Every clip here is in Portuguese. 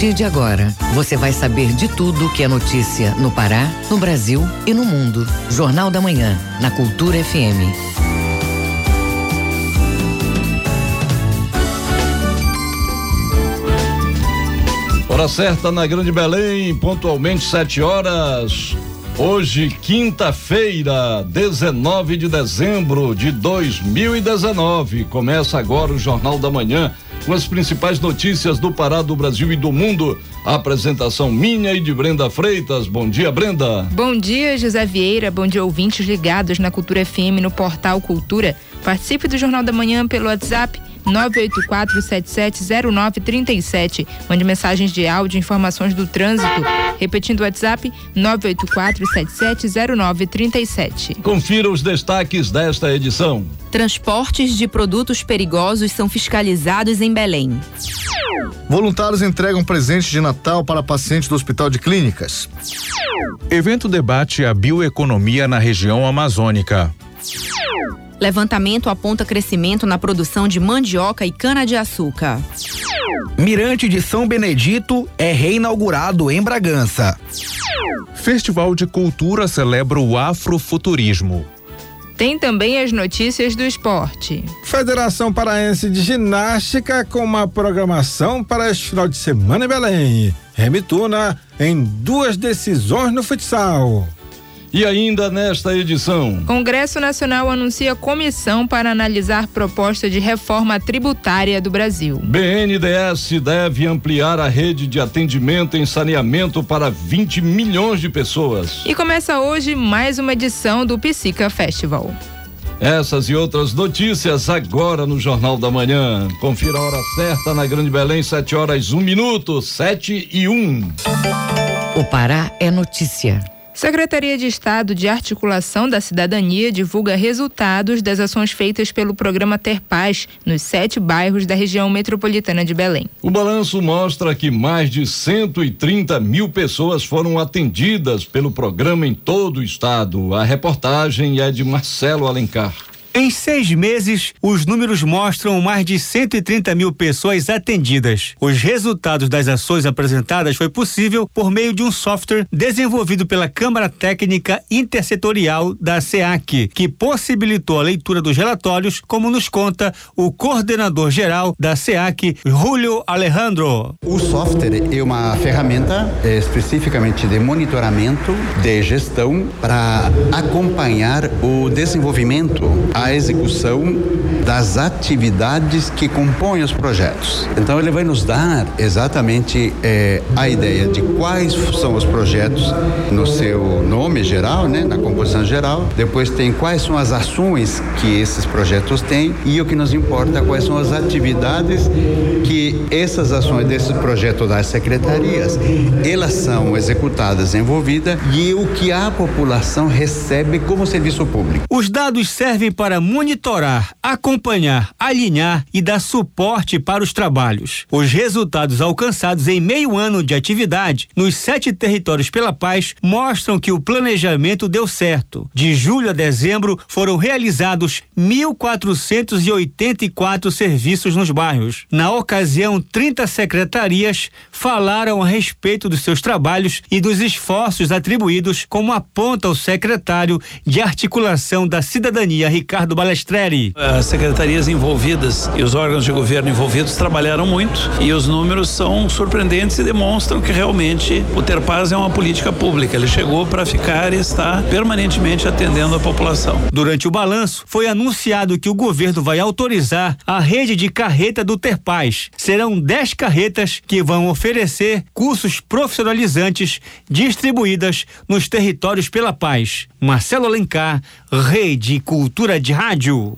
partir de agora, você vai saber de tudo que é notícia no Pará, no Brasil e no mundo. Jornal da Manhã, na Cultura FM. Hora certa na Grande Belém, pontualmente 7 horas. Hoje, quinta-feira, 19 de dezembro de 2019. Começa agora o Jornal da Manhã com as principais notícias do Pará, do Brasil e do mundo. A apresentação minha e de Brenda Freitas. Bom dia, Brenda. Bom dia, José Vieira. Bom dia, ouvintes ligados na Cultura FM no portal Cultura. Participe do Jornal da Manhã pelo WhatsApp 984-770937. Mande mensagens de áudio, informações do trânsito. Repetindo o WhatsApp 984-770937. Confira os destaques desta edição. Transportes de produtos perigosos são fiscalizados em Belém. Voluntários entregam presentes de Natal para pacientes do Hospital de Clínicas. Evento debate a bioeconomia na região amazônica. Levantamento aponta crescimento na produção de mandioca e cana-de-açúcar. Mirante de São Benedito é reinaugurado em Bragança. Festival de Cultura celebra o afrofuturismo. Tem também as notícias do esporte. Federação Paraense de Ginástica com uma programação para este final de semana em Belém. Remituna em duas decisões no futsal. E ainda nesta edição. Congresso Nacional anuncia comissão para analisar proposta de reforma tributária do Brasil. BNDES deve ampliar a rede de atendimento em saneamento para 20 milhões de pessoas. E começa hoje mais uma edição do Psica Festival. Essas e outras notícias agora no Jornal da Manhã. Confira a hora certa na Grande Belém, 7 horas, 1 minuto, 7 e 1. O Pará é notícia. Secretaria de Estado de Articulação da Cidadania divulga resultados das ações feitas pelo programa Ter Paz nos sete bairros da região metropolitana de Belém. O balanço mostra que mais de 130 mil pessoas foram atendidas pelo programa em todo o estado. A reportagem é de Marcelo Alencar. Em seis meses, os números mostram mais de 130 mil pessoas atendidas. Os resultados das ações apresentadas foi possível por meio de um software desenvolvido pela Câmara Técnica Intersetorial da SEAC, que possibilitou a leitura dos relatórios, como nos conta o coordenador geral da SEAC, Julio Alejandro. O software é uma ferramenta é, especificamente de monitoramento, de gestão, para acompanhar o desenvolvimento a execução das atividades que compõem os projetos. Então, ele vai nos dar exatamente eh, a ideia de quais são os projetos no seu nome geral, né, na composição geral. Depois tem quais são as ações que esses projetos têm e o que nos importa quais são as atividades que essas ações desse projeto das secretarias elas são executadas, envolvidas e o que a população recebe como serviço público. Os dados servem para para monitorar, acompanhar, alinhar e dar suporte para os trabalhos. Os resultados alcançados em meio ano de atividade nos sete territórios pela paz mostram que o planejamento deu certo. De julho a dezembro foram realizados 1.484 serviços nos bairros. Na ocasião, 30 secretarias falaram a respeito dos seus trabalhos e dos esforços atribuídos, como aponta o secretário de Articulação da Cidadania, Ricardo Ricardo Balestreri. As secretarias envolvidas e os órgãos de governo envolvidos trabalharam muito e os números são surpreendentes e demonstram que realmente o Ter Paz é uma política pública. Ele chegou para ficar e está permanentemente atendendo a população. Durante o balanço, foi anunciado que o governo vai autorizar a rede de carreta do Ter Paz. Serão 10 carretas que vão oferecer cursos profissionalizantes distribuídas nos territórios pela paz. Marcelo Alencar, Rede Cultura de Rádio.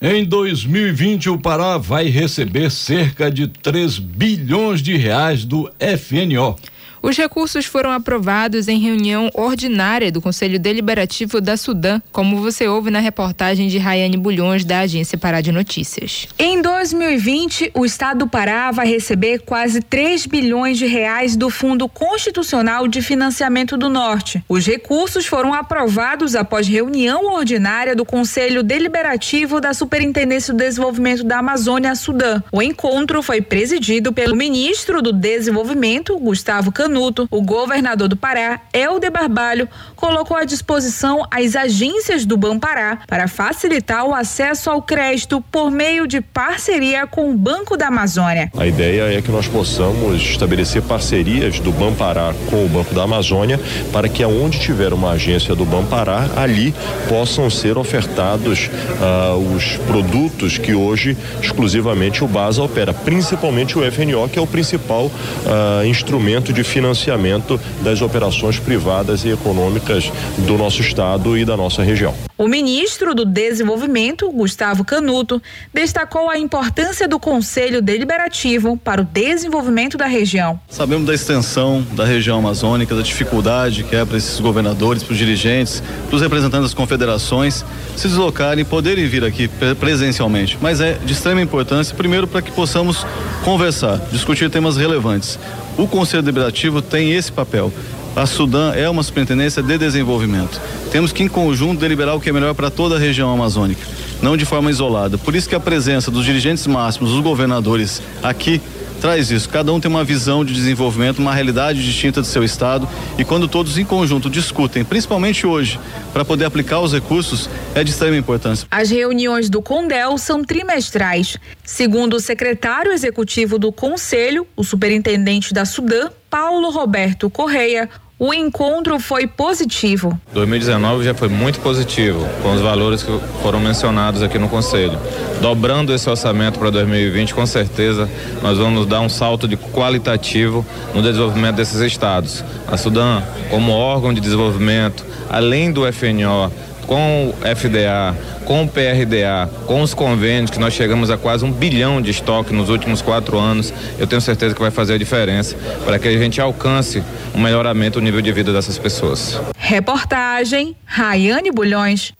Em 2020, o Pará vai receber cerca de 3 bilhões de reais do FNO. Os recursos foram aprovados em reunião ordinária do Conselho Deliberativo da Sudã, como você ouve na reportagem de Rayane Bulhões, da Agência Pará de Notícias. Em 2020, o Estado do Pará vai receber quase 3 bilhões de reais do Fundo Constitucional de Financiamento do Norte. Os recursos foram aprovados após reunião ordinária do Conselho Deliberativo da Superintendência do Desenvolvimento da Amazônia Sudã. O encontro foi presidido pelo ministro do Desenvolvimento, Gustavo Cano Canuto, o governador do Pará, Helder Barbalho, colocou à disposição as agências do Banpará para facilitar o acesso ao crédito por meio de parceria com o Banco da Amazônia. A ideia é que nós possamos estabelecer parcerias do Banpará com o Banco da Amazônia para que aonde tiver uma agência do Banpará, ali possam ser ofertados uh, os produtos que hoje exclusivamente o BASA opera, principalmente o FNO, que é o principal uh, instrumento de financiamento financiamento das operações privadas e econômicas do nosso estado e da nossa região. O ministro do Desenvolvimento, Gustavo Canuto, destacou a importância do Conselho Deliberativo para o desenvolvimento da região. Sabemos da extensão da região amazônica, da dificuldade que é para esses governadores, para os dirigentes, para os representantes das confederações se deslocarem e poderem vir aqui presencialmente. Mas é de extrema importância, primeiro, para que possamos conversar, discutir temas relevantes. O Conselho Deliberativo tem esse papel. A Sudã é uma superintendência de desenvolvimento. Temos que, em conjunto, deliberar o que é melhor para toda a região amazônica, não de forma isolada. Por isso que a presença dos dirigentes máximos, dos governadores aqui, traz isso. Cada um tem uma visão de desenvolvimento, uma realidade distinta do seu estado e quando todos em conjunto discutem, principalmente hoje, para poder aplicar os recursos, é de extrema importância. As reuniões do Condel são trimestrais. Segundo o secretário executivo do Conselho, o superintendente da Sudã, Paulo Roberto Correia, o encontro foi positivo. 2019 já foi muito positivo, com os valores que foram mencionados aqui no Conselho. Dobrando esse orçamento para 2020, com certeza nós vamos dar um salto de qualitativo no desenvolvimento desses estados. A Sudã, como órgão de desenvolvimento, além do FNO, com o FDA, com o PRDA, com os convênios, que nós chegamos a quase um bilhão de estoque nos últimos quatro anos, eu tenho certeza que vai fazer a diferença para que a gente alcance um melhoramento do nível de vida dessas pessoas. Reportagem Rayane Bulhões.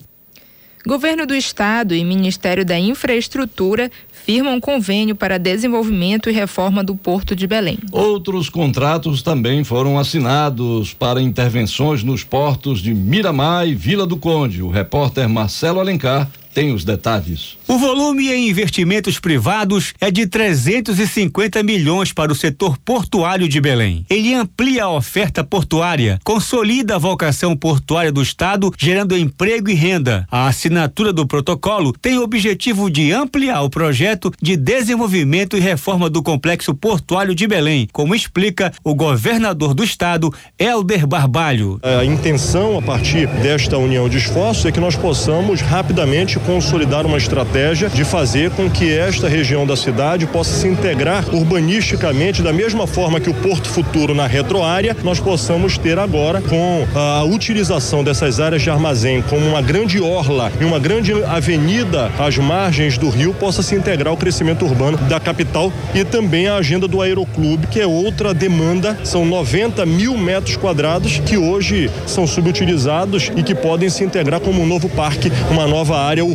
Governo do Estado e Ministério da Infraestrutura firmam convênio para desenvolvimento e reforma do Porto de Belém. Outros contratos também foram assinados para intervenções nos portos de Miramar e Vila do Conde. O repórter Marcelo Alencar tem os detalhes. O volume em investimentos privados é de 350 milhões para o setor portuário de Belém. Ele amplia a oferta portuária, consolida a vocação portuária do Estado, gerando emprego e renda. A assinatura do protocolo tem o objetivo de ampliar o projeto de desenvolvimento e reforma do complexo portuário de Belém, como explica o governador do Estado, Helder Barbalho. A intenção a partir desta união de esforços é que nós possamos rapidamente consolidar uma estratégia de fazer com que esta região da cidade possa se integrar urbanisticamente da mesma forma que o Porto Futuro na retroárea, nós possamos ter agora com a utilização dessas áreas de armazém como uma grande orla e uma grande avenida às margens do rio possa se integrar ao crescimento urbano da capital e também a agenda do Aeroclube, que é outra demanda, são 90 mil metros quadrados que hoje são subutilizados e que podem se integrar como um novo parque, uma nova área urbana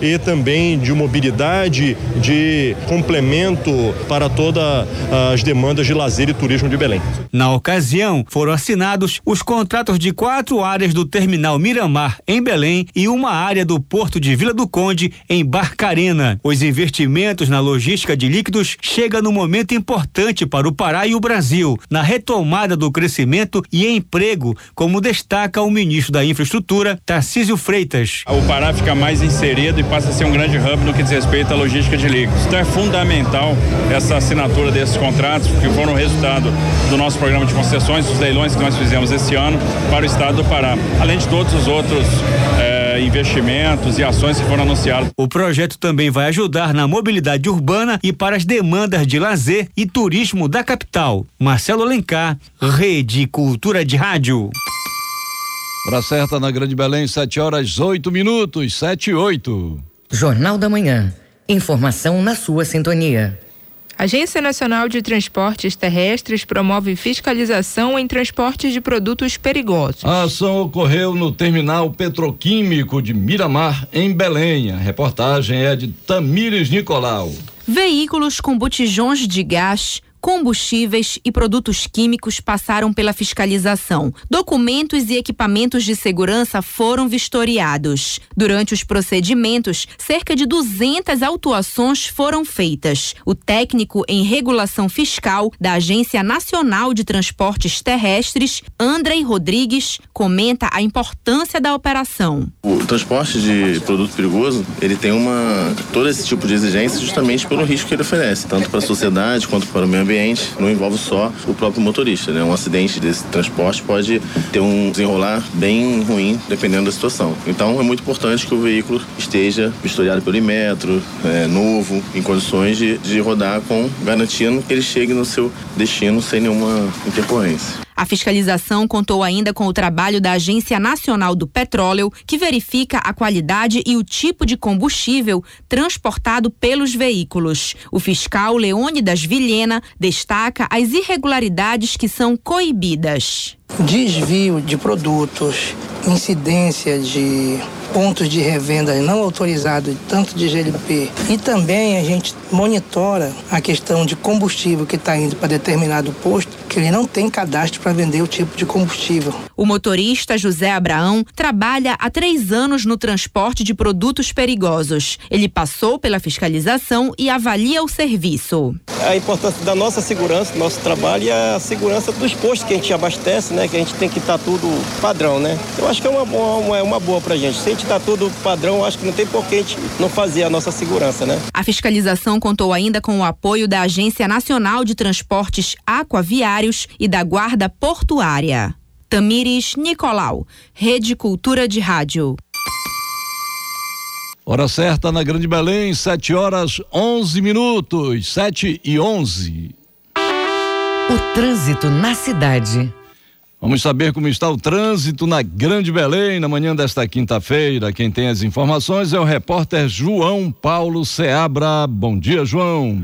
e também de mobilidade, de complemento para todas as demandas de lazer e turismo de Belém. Na ocasião, foram assinados os contratos de quatro áreas do terminal Miramar, em Belém, e uma área do Porto de Vila do Conde, em Barcarena. Os investimentos na logística de líquidos chegam no momento importante para o Pará e o Brasil, na retomada do crescimento e emprego, como destaca o ministro da Infraestrutura, Tarcísio Freitas. O Pará fica mais mais inserido e passa a ser um grande hub no que diz respeito à logística de líquidos. Então é fundamental essa assinatura desses contratos, que foram resultado do nosso programa de concessões, dos leilões que nós fizemos esse ano para o estado do Pará, além de todos os outros. Eh, investimentos e ações que foram anunciados. O projeto também vai ajudar na mobilidade urbana e para as demandas de lazer e turismo da capital. Marcelo Alencar, Rede Cultura de Rádio. Hora certa na Grande Belém, 7 horas 8 minutos, 7 e 8. Jornal da Manhã. Informação na sua sintonia. Agência Nacional de Transportes Terrestres promove fiscalização em transportes de produtos perigosos. A ação ocorreu no terminal petroquímico de Miramar, em Belém. A reportagem é de Tamires Nicolau. Veículos com botijões de gás combustíveis e produtos químicos passaram pela fiscalização. Documentos e equipamentos de segurança foram vistoriados. Durante os procedimentos, cerca de 200 autuações foram feitas. O técnico em regulação fiscal da Agência Nacional de Transportes Terrestres, Andrei Rodrigues, comenta a importância da operação. O transporte de produto perigoso, ele tem uma todo esse tipo de exigência justamente pelo risco que ele oferece, tanto para a sociedade quanto para o meio ambiente, não envolve só o próprio motorista. Né? Um acidente desse transporte pode ter um desenrolar bem ruim, dependendo da situação. Então, é muito importante que o veículo esteja vistoriado pelo Imetro, é, novo, em condições de, de rodar com garantindo que ele chegue no seu destino sem nenhuma intercorrência. A fiscalização contou ainda com o trabalho da Agência Nacional do Petróleo, que verifica a qualidade e o tipo de combustível transportado pelos veículos. O fiscal Leônidas Vilhena destaca as irregularidades que são coibidas. Desvio de produtos, incidência de pontos de revenda não autorizados, tanto de GLP. E também a gente monitora a questão de combustível que está indo para determinado posto, que ele não tem cadastro para vender o tipo de combustível. O motorista José Abraão trabalha há três anos no transporte de produtos perigosos. Ele passou pela fiscalização e avalia o serviço. A importância da nossa segurança, do nosso trabalho e a segurança dos postos que a gente abastece, né? Que a gente tem que estar tá tudo padrão, né? Eu acho que é uma boa, uma, uma boa pra gente. Se a gente tá tudo padrão, acho que não tem por que a gente não fazer a nossa segurança, né? A fiscalização contou ainda com o apoio da Agência Nacional de Transportes Aquaviários e da Guarda Portuária. Tamires Nicolau, Rede Cultura de Rádio. Hora certa na Grande Belém, 7 horas 11 minutos, 7 e 11. O trânsito na cidade. Vamos saber como está o trânsito na Grande Belém na manhã desta quinta-feira. Quem tem as informações é o repórter João Paulo Seabra. Bom dia, João.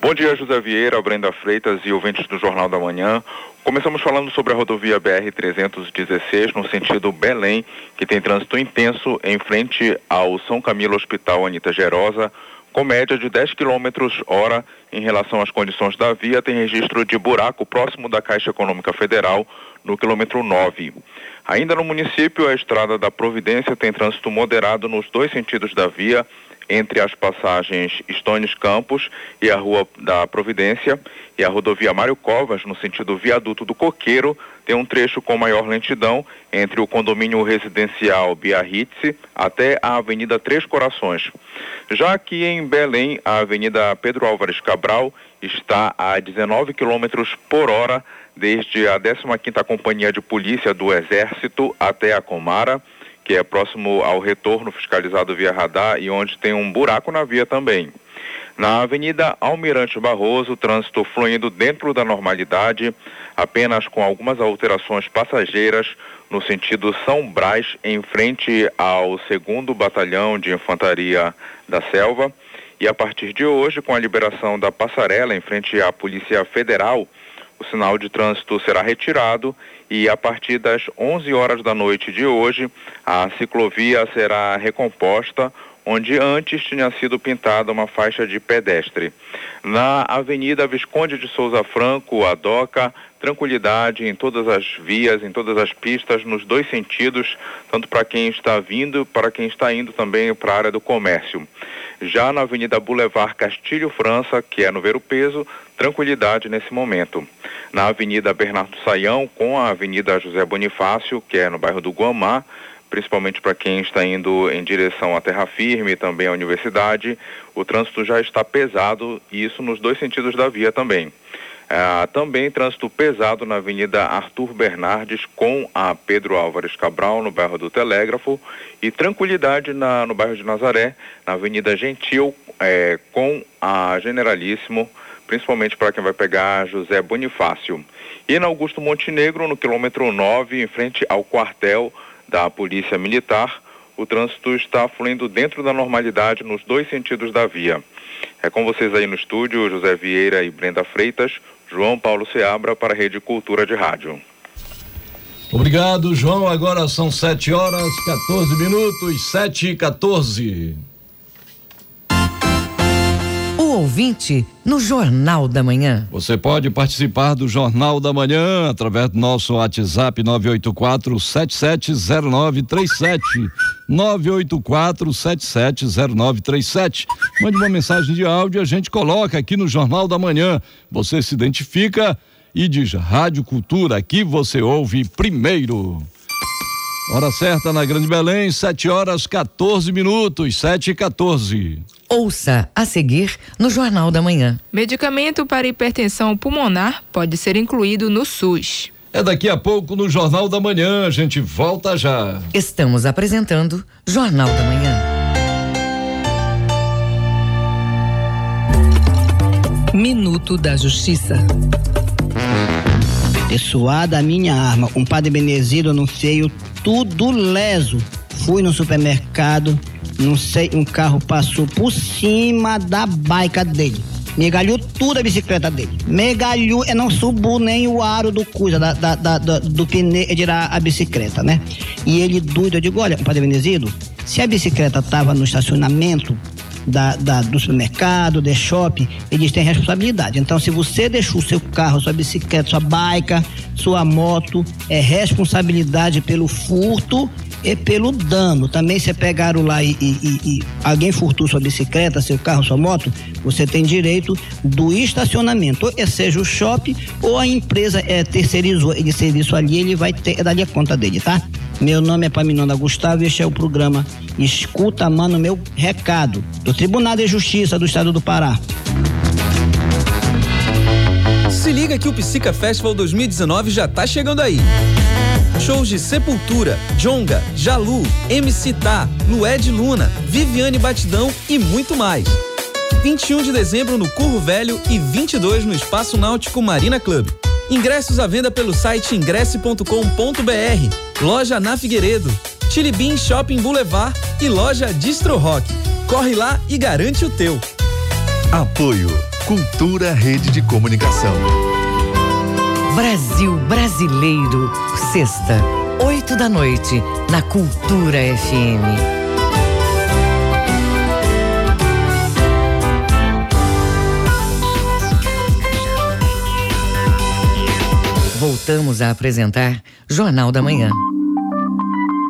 Bom dia, José Vieira, Brenda Freitas e ouvintes do Jornal da Manhã. Começamos falando sobre a rodovia BR-316 no sentido Belém, que tem trânsito intenso em frente ao São Camilo Hospital Anita Gerosa, com média de 10 km hora em relação às condições da via, tem registro de buraco próximo da Caixa Econômica Federal, no quilômetro 9. Ainda no município, a estrada da Providência tem trânsito moderado nos dois sentidos da via, entre as passagens Estones Campos e a Rua da Providência e a rodovia Mário Covas, no sentido viaduto do Coqueiro, tem um trecho com maior lentidão entre o condomínio residencial Biarritz até a Avenida Três Corações. Já aqui em Belém, a Avenida Pedro Álvares Cabral está a 19 km por hora desde a 15ª Companhia de Polícia do Exército até a Comara que é próximo ao retorno fiscalizado via radar e onde tem um buraco na via também. Na Avenida Almirante Barroso, trânsito fluindo dentro da normalidade, apenas com algumas alterações passageiras no sentido São Brás, em frente ao 2 Batalhão de Infantaria da Selva. E a partir de hoje, com a liberação da passarela em frente à Polícia Federal, o sinal de trânsito será retirado e a partir das 11 horas da noite de hoje, a ciclovia será recomposta onde antes tinha sido pintada uma faixa de pedestre. Na Avenida Visconde de Souza Franco, a DOCA, tranquilidade em todas as vias, em todas as pistas, nos dois sentidos, tanto para quem está vindo, para quem está indo também para a área do comércio. Já na Avenida Boulevard Castilho França, que é no Ver o Peso, tranquilidade nesse momento. Na Avenida Bernardo Saião, com a Avenida José Bonifácio, que é no bairro do Guamá, principalmente para quem está indo em direção à terra firme e também à universidade, o trânsito já está pesado, e isso nos dois sentidos da via também. Ah, também trânsito pesado na Avenida Arthur Bernardes com a Pedro Álvares Cabral, no bairro do Telégrafo, e tranquilidade na, no bairro de Nazaré, na Avenida Gentil, eh, com a Generalíssimo, principalmente para quem vai pegar José Bonifácio. E na Augusto Montenegro, no quilômetro 9, em frente ao quartel da Polícia Militar, o trânsito está fluindo dentro da normalidade nos dois sentidos da via. É com vocês aí no estúdio, José Vieira e Brenda Freitas, João Paulo Seabra para a Rede Cultura de Rádio. Obrigado, João. Agora são 7 horas 14 minutos, 7 e 14. Ouvinte no Jornal da Manhã. Você pode participar do Jornal da Manhã através do nosso WhatsApp 984 770937. 984 770937. Mande uma mensagem de áudio a gente coloca aqui no Jornal da Manhã. Você se identifica e diz Rádio Cultura, aqui você ouve primeiro. Hora certa na Grande Belém, 7 horas 14 minutos, 7 e 14. Ouça a seguir no Jornal da Manhã. Medicamento para hipertensão pulmonar pode ser incluído no SUS. É daqui a pouco no Jornal da Manhã, a gente volta já. Estamos apresentando Jornal da Manhã. Minuto da Justiça. Pessoada a minha arma, um padre Benezido no feio, tudo leso. Fui no supermercado, não sei, um carro passou por cima da bike dele. Megalhou tudo a bicicleta dele. Megalhou, não subiu nem o aro do coisa, da, da, da, da do pneu, tirar a bicicleta, né? E ele doido, eu digo, olha, padre Benezido, se a bicicleta tava no estacionamento, da, da, do supermercado, de shopping, eles têm responsabilidade. Então, se você deixou seu carro, sua bicicleta, sua bike, sua moto, é responsabilidade pelo furto e pelo dano. Também se pegaram lá e, e, e, alguém furtou sua bicicleta, seu carro, sua moto, você tem direito do estacionamento, ou seja o shopping ou a empresa é, terceirizou ele serviço ali, ele vai ter dali a conta dele, tá? Meu nome é Paminonda Gustavo e este é o programa Escuta, mano, meu recado do Tribunal de Justiça do Estado do Pará. Se liga que o Psica Festival 2019 já tá chegando aí. Shows de Sepultura, Jonga, Jalu, MC Tá, Lued Luna, Viviane Batidão e muito mais. 21 de dezembro no Curro Velho e 22 no Espaço Náutico Marina Club. Ingressos à venda pelo site ingresse.com.br. Loja na Figueiredo, Chili Bean Shopping Boulevard e loja Distro Rock. Corre lá e garante o teu. Apoio Cultura Rede de Comunicação. Brasil Brasileiro, sexta, oito da noite, na Cultura FM. Voltamos a apresentar Jornal da Manhã.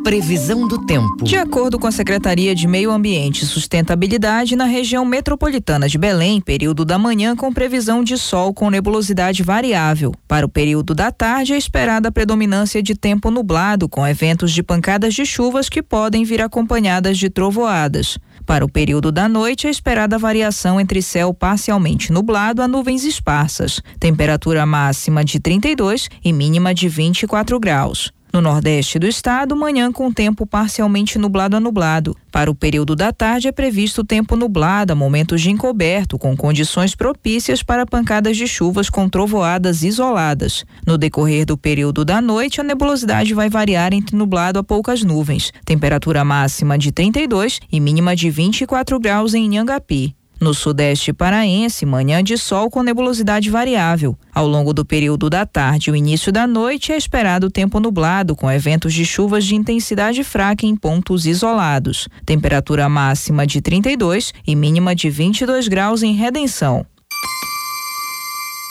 Previsão do tempo. De acordo com a Secretaria de Meio Ambiente e Sustentabilidade, na região metropolitana de Belém, período da manhã com previsão de sol com nebulosidade variável. Para o período da tarde, é esperada a predominância de tempo nublado, com eventos de pancadas de chuvas que podem vir acompanhadas de trovoadas. Para o período da noite, é esperada variação entre céu parcialmente nublado a nuvens esparsas. Temperatura máxima de 32 e mínima de 24 graus. No nordeste do estado, manhã com tempo parcialmente nublado a nublado. Para o período da tarde é previsto tempo nublado, a momentos de encoberto, com condições propícias para pancadas de chuvas com trovoadas isoladas. No decorrer do período da noite, a nebulosidade vai variar entre nublado a poucas nuvens. Temperatura máxima de 32 e mínima de 24 graus em Nhangapi. No sudeste paraense, manhã de sol com nebulosidade variável. Ao longo do período da tarde e o início da noite é esperado tempo nublado, com eventos de chuvas de intensidade fraca em pontos isolados. Temperatura máxima de 32 e mínima de 22 graus em Redenção.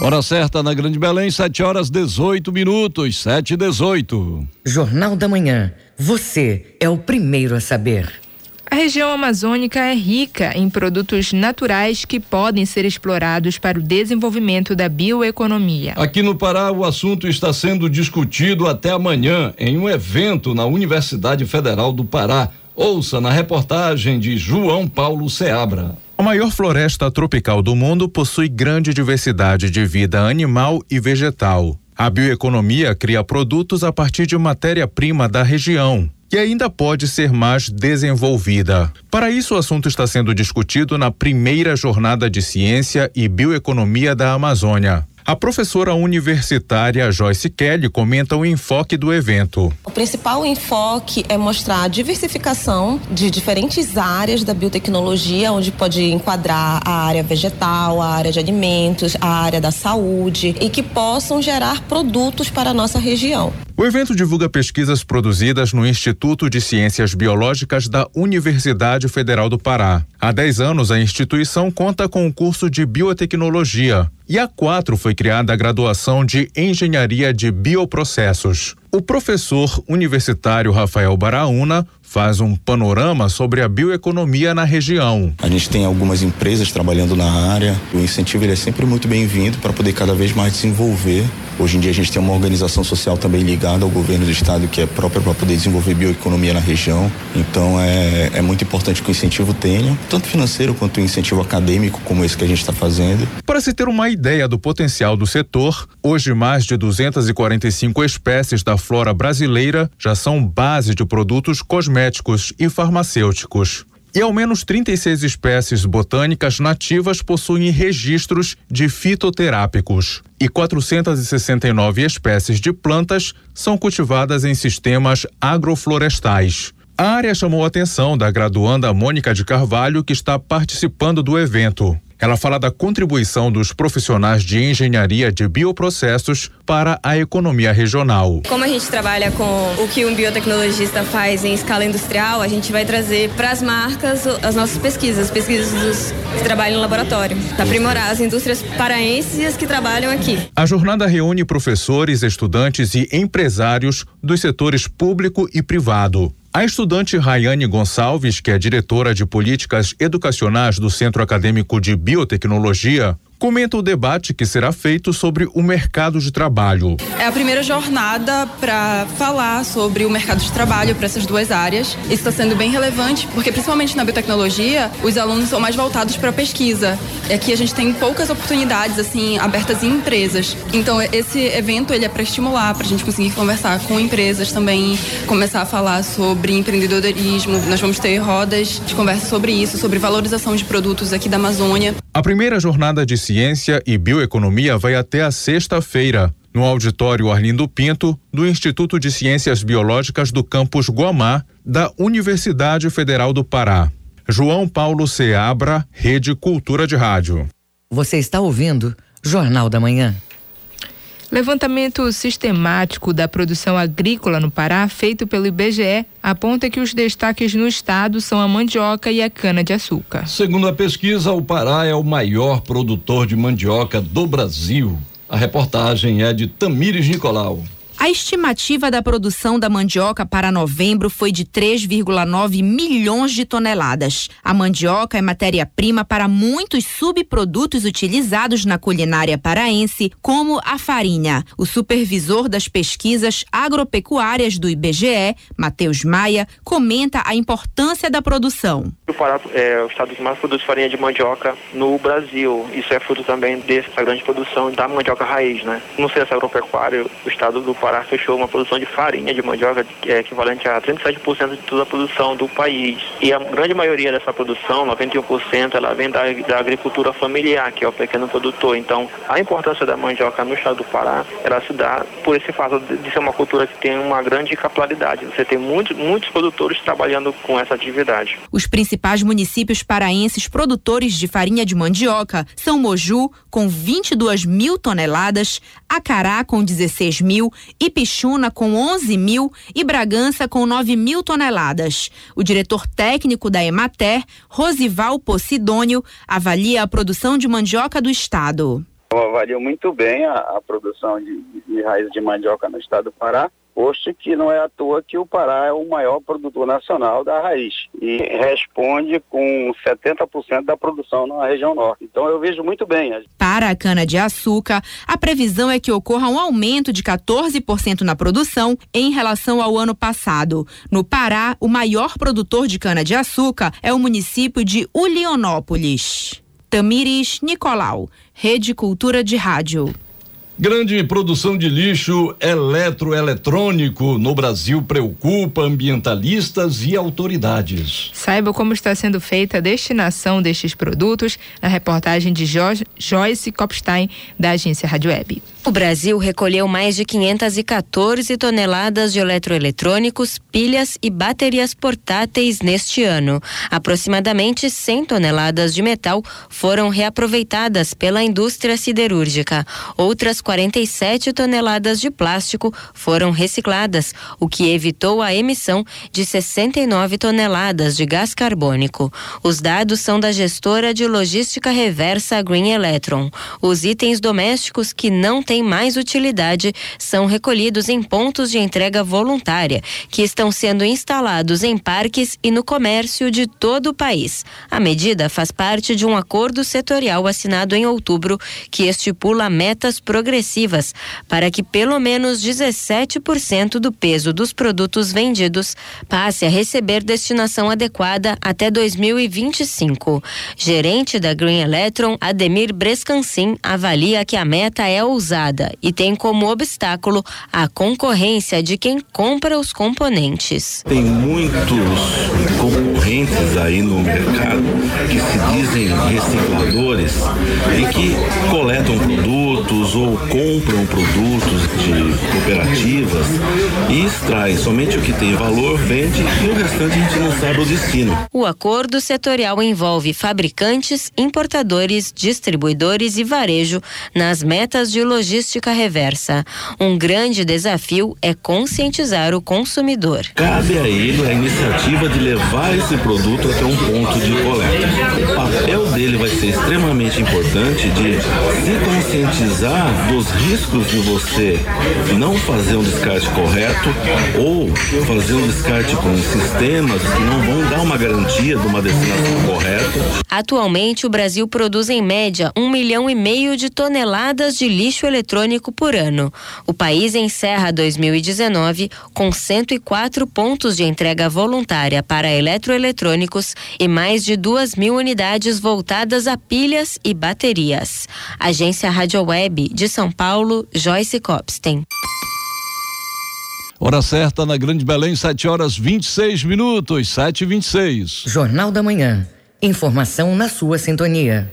Hora certa na Grande Belém, 7 horas 18 minutos, 7 e 18. Jornal da Manhã. Você é o primeiro a saber. A região amazônica é rica em produtos naturais que podem ser explorados para o desenvolvimento da bioeconomia. Aqui no Pará, o assunto está sendo discutido até amanhã em um evento na Universidade Federal do Pará. Ouça na reportagem de João Paulo Seabra. A maior floresta tropical do mundo possui grande diversidade de vida animal e vegetal. A bioeconomia cria produtos a partir de matéria-prima da região, que ainda pode ser mais desenvolvida. Para isso, o assunto está sendo discutido na primeira jornada de ciência e bioeconomia da Amazônia. A professora universitária Joyce Kelly comenta o enfoque do evento. O principal enfoque é mostrar a diversificação de diferentes áreas da biotecnologia, onde pode enquadrar a área vegetal, a área de alimentos, a área da saúde e que possam gerar produtos para a nossa região. O evento divulga pesquisas produzidas no Instituto de Ciências Biológicas da Universidade Federal do Pará. Há 10 anos, a instituição conta com o curso de biotecnologia e há quatro foi criada a graduação de Engenharia de Bioprocessos. O professor universitário Rafael Baraúna faz um panorama sobre a bioeconomia na região. A gente tem algumas empresas trabalhando na área. O incentivo ele é sempre muito bem-vindo para poder cada vez mais desenvolver. Hoje em dia a gente tem uma organização social também ligada ao governo do estado que é própria para poder desenvolver bioeconomia na região. Então é, é muito importante que o incentivo tenha, tanto financeiro quanto o incentivo acadêmico, como esse que a gente está fazendo. Para se ter uma ideia do potencial do setor, hoje mais de 245 espécies da flora brasileira já são base de produtos cosméticos e farmacêuticos. E ao menos 36 espécies botânicas nativas possuem registros de fitoterápicos. E 469 espécies de plantas são cultivadas em sistemas agroflorestais. A área chamou a atenção da graduanda Mônica de Carvalho, que está participando do evento. Ela fala da contribuição dos profissionais de engenharia de bioprocessos para a economia regional. Como a gente trabalha com o que um biotecnologista faz em escala industrial, a gente vai trazer para as marcas as nossas pesquisas, pesquisas dos que trabalham no laboratório, aprimorar as indústrias paraenses e as que trabalham aqui. A jornada reúne professores, estudantes e empresários dos setores público e privado. A estudante Rayane Gonçalves, que é diretora de políticas educacionais do Centro Acadêmico de Biotecnologia, comenta o debate que será feito sobre o mercado de trabalho. É a primeira jornada para falar sobre o mercado de trabalho para essas duas áreas. Isso está sendo bem relevante, porque principalmente na biotecnologia, os alunos são mais voltados para a pesquisa. E aqui a gente tem poucas oportunidades assim abertas em empresas. Então esse evento ele é para estimular, para a gente conseguir conversar com empresas também, começar a falar sobre empreendedorismo. Nós vamos ter rodas de conversa sobre isso, sobre valorização de produtos aqui da Amazônia. A primeira jornada de Ciência e Bioeconomia vai até a sexta-feira, no auditório Arlindo Pinto, do Instituto de Ciências Biológicas do campus Guamá, da Universidade Federal do Pará. João Paulo Seabra, Rede Cultura de Rádio. Você está ouvindo Jornal da Manhã. Levantamento sistemático da produção agrícola no Pará, feito pelo IBGE, aponta que os destaques no estado são a mandioca e a cana-de-açúcar. Segundo a pesquisa, o Pará é o maior produtor de mandioca do Brasil. A reportagem é de Tamires Nicolau. A estimativa da produção da mandioca para novembro foi de 3,9 milhões de toneladas. A mandioca é matéria-prima para muitos subprodutos utilizados na culinária paraense, como a farinha. O supervisor das pesquisas agropecuárias do IBGE, Matheus Maia, comenta a importância da produção. O Pará é o estado que mais produz farinha de mandioca no Brasil. Isso é fruto também dessa grande produção da mandioca raiz, né? No serviço agropecuário, o estado do Pará fechou uma produção de farinha de mandioca é equivalente a 37% de toda a produção do país. E a grande maioria dessa produção, 91%, ela vem da, da agricultura familiar, que é o pequeno produtor. Então, a importância da mandioca no estado do Pará, ela se dá por esse fato de, de ser uma cultura que tem uma grande capilaridade. Você tem muitos, muitos produtores trabalhando com essa atividade. Os principais municípios paraenses produtores de farinha de mandioca são Moju, com 22 mil toneladas, Acará, com 16 mil e Pixuna com 11 mil e Bragança com 9 mil toneladas. O diretor técnico da Emater, Rosival Posidônio, avalia a produção de mandioca do estado. Eu avalio muito bem a, a produção de, de raiz de mandioca no estado do Pará posto que não é à toa que o Pará é o maior produtor nacional da raiz e responde com 70% da produção na região norte. Então eu vejo muito bem. Para a cana-de-açúcar, a previsão é que ocorra um aumento de 14% na produção em relação ao ano passado. No Pará, o maior produtor de cana-de-açúcar é o município de Ulionópolis. Tamires Nicolau, Rede Cultura de Rádio. Grande produção de lixo eletroeletrônico no Brasil preocupa ambientalistas e autoridades. Saiba como está sendo feita a destinação destes produtos na reportagem de jo Joyce Kopstein, da agência Rádio Web. O Brasil recolheu mais de 514 toneladas de eletroeletrônicos, pilhas e baterias portáteis neste ano. Aproximadamente 100 toneladas de metal foram reaproveitadas pela indústria siderúrgica. Outras 47 toneladas de plástico foram recicladas, o que evitou a emissão de 69 toneladas de gás carbônico. Os dados são da gestora de logística reversa Green Electron. Os itens domésticos que não têm têm mais utilidade são recolhidos em pontos de entrega voluntária, que estão sendo instalados em parques e no comércio de todo o país. A medida faz parte de um acordo setorial assinado em outubro que estipula metas progressivas para que pelo menos 17% do peso dos produtos vendidos passe a receber destinação adequada até 2025. Gerente da Green Electron, Ademir Brescancin, avalia que a meta é ousada e tem como obstáculo a concorrência de quem compra os componentes. Tem muitos concorrentes aí no mercado que se dizem recicladores e que coletam produtos ou compram produtos de cooperativas e extraem somente o que tem valor, vende e o restante a gente não sabe o destino. O acordo setorial envolve fabricantes, importadores, distribuidores e varejo nas metas de logística logística reversa. Um grande desafio é conscientizar o consumidor. Cabe a ele a iniciativa de levar esse produto até um ponto de coleta. Dele vai ser extremamente importante de se conscientizar dos riscos de você não fazer um descarte correto ou fazer um descarte com sistemas que não vão dar uma garantia de uma destinação correta. Atualmente, o Brasil produz em média um milhão e meio de toneladas de lixo eletrônico por ano. O país encerra 2019 com 104 pontos de entrega voluntária para eletroeletrônicos e mais de duas mil unidades voltadas a pilhas e baterias. Agência Rádio Web de São Paulo, Joyce Copsten. Hora certa na Grande Belém, 7 horas 26 minutos, 7 e 26 Jornal da Manhã. Informação na sua sintonia.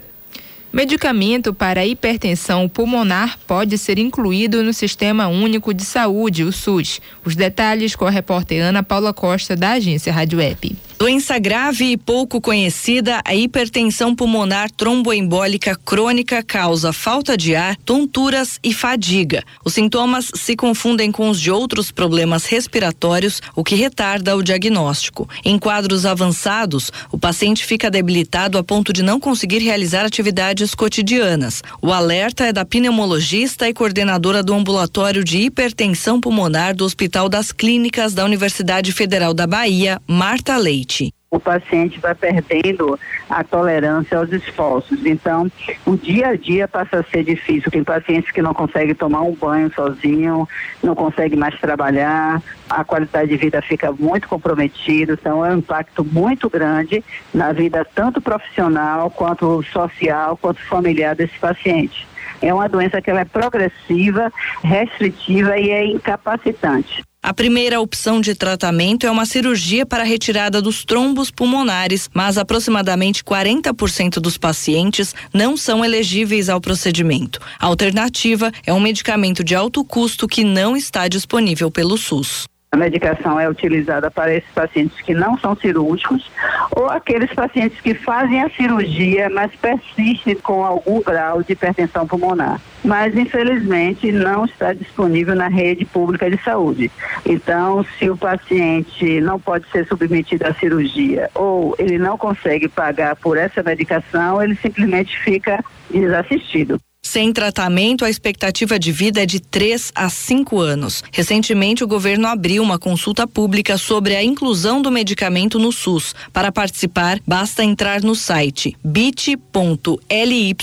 Medicamento para hipertensão pulmonar pode ser incluído no Sistema Único de Saúde, o SUS. Os detalhes com a repórter Ana Paula Costa, da agência Rádio Web. Doença grave e pouco conhecida, a hipertensão pulmonar tromboembólica crônica causa falta de ar, tonturas e fadiga. Os sintomas se confundem com os de outros problemas respiratórios, o que retarda o diagnóstico. Em quadros avançados, o paciente fica debilitado a ponto de não conseguir realizar atividades cotidianas. O alerta é da pneumologista e coordenadora do ambulatório de hipertensão pulmonar do Hospital das Clínicas da Universidade Federal da Bahia, Marta Leite o paciente vai perdendo a tolerância aos esforços. Então, o dia a dia passa a ser difícil. Tem pacientes que não conseguem tomar um banho sozinho, não conseguem mais trabalhar, a qualidade de vida fica muito comprometida. Então, é um impacto muito grande na vida tanto profissional, quanto social, quanto familiar desse paciente. É uma doença que ela é progressiva, restritiva e é incapacitante. A primeira opção de tratamento é uma cirurgia para a retirada dos trombos pulmonares, mas aproximadamente 40% dos pacientes não são elegíveis ao procedimento. A alternativa é um medicamento de alto custo que não está disponível pelo SUS. A medicação é utilizada para esses pacientes que não são cirúrgicos ou aqueles pacientes que fazem a cirurgia, mas persistem com algum grau de hipertensão pulmonar. Mas, infelizmente, não está disponível na rede pública de saúde. Então, se o paciente não pode ser submetido à cirurgia ou ele não consegue pagar por essa medicação, ele simplesmente fica desassistido. Sem tratamento, a expectativa de vida é de 3 a 5 anos. Recentemente, o governo abriu uma consulta pública sobre a inclusão do medicamento no SUS. Para participar, basta entrar no site bit.ly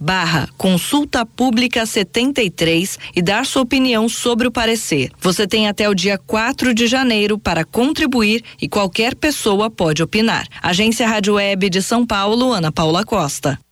barra consulta pública 73 e dar sua opinião sobre o parecer. Você tem até o dia 4 de janeiro para contribuir e qualquer pessoa pode opinar. Agência Rádio Web de São Paulo, Ana Paula Costa.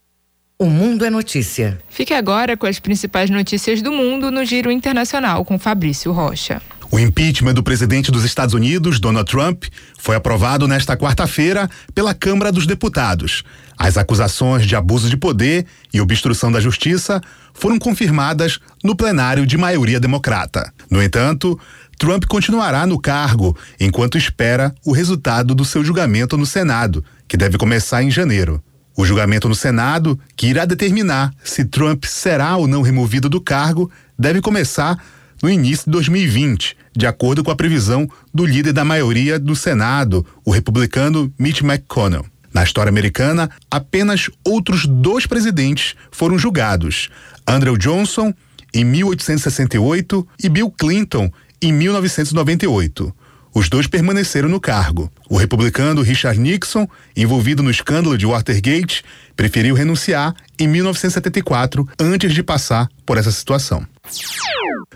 O Mundo é Notícia. Fique agora com as principais notícias do mundo no Giro Internacional com Fabrício Rocha. O impeachment do presidente dos Estados Unidos, Donald Trump, foi aprovado nesta quarta-feira pela Câmara dos Deputados. As acusações de abuso de poder e obstrução da justiça foram confirmadas no plenário de maioria democrata. No entanto, Trump continuará no cargo enquanto espera o resultado do seu julgamento no Senado, que deve começar em janeiro. O julgamento no Senado, que irá determinar se Trump será ou não removido do cargo, deve começar no início de 2020, de acordo com a previsão do líder da maioria do Senado, o republicano Mitch McConnell. Na história americana, apenas outros dois presidentes foram julgados: Andrew Johnson, em 1868, e Bill Clinton, em 1998. Os dois permaneceram no cargo. O republicano Richard Nixon, envolvido no escândalo de Watergate, preferiu renunciar em 1974 antes de passar por essa situação.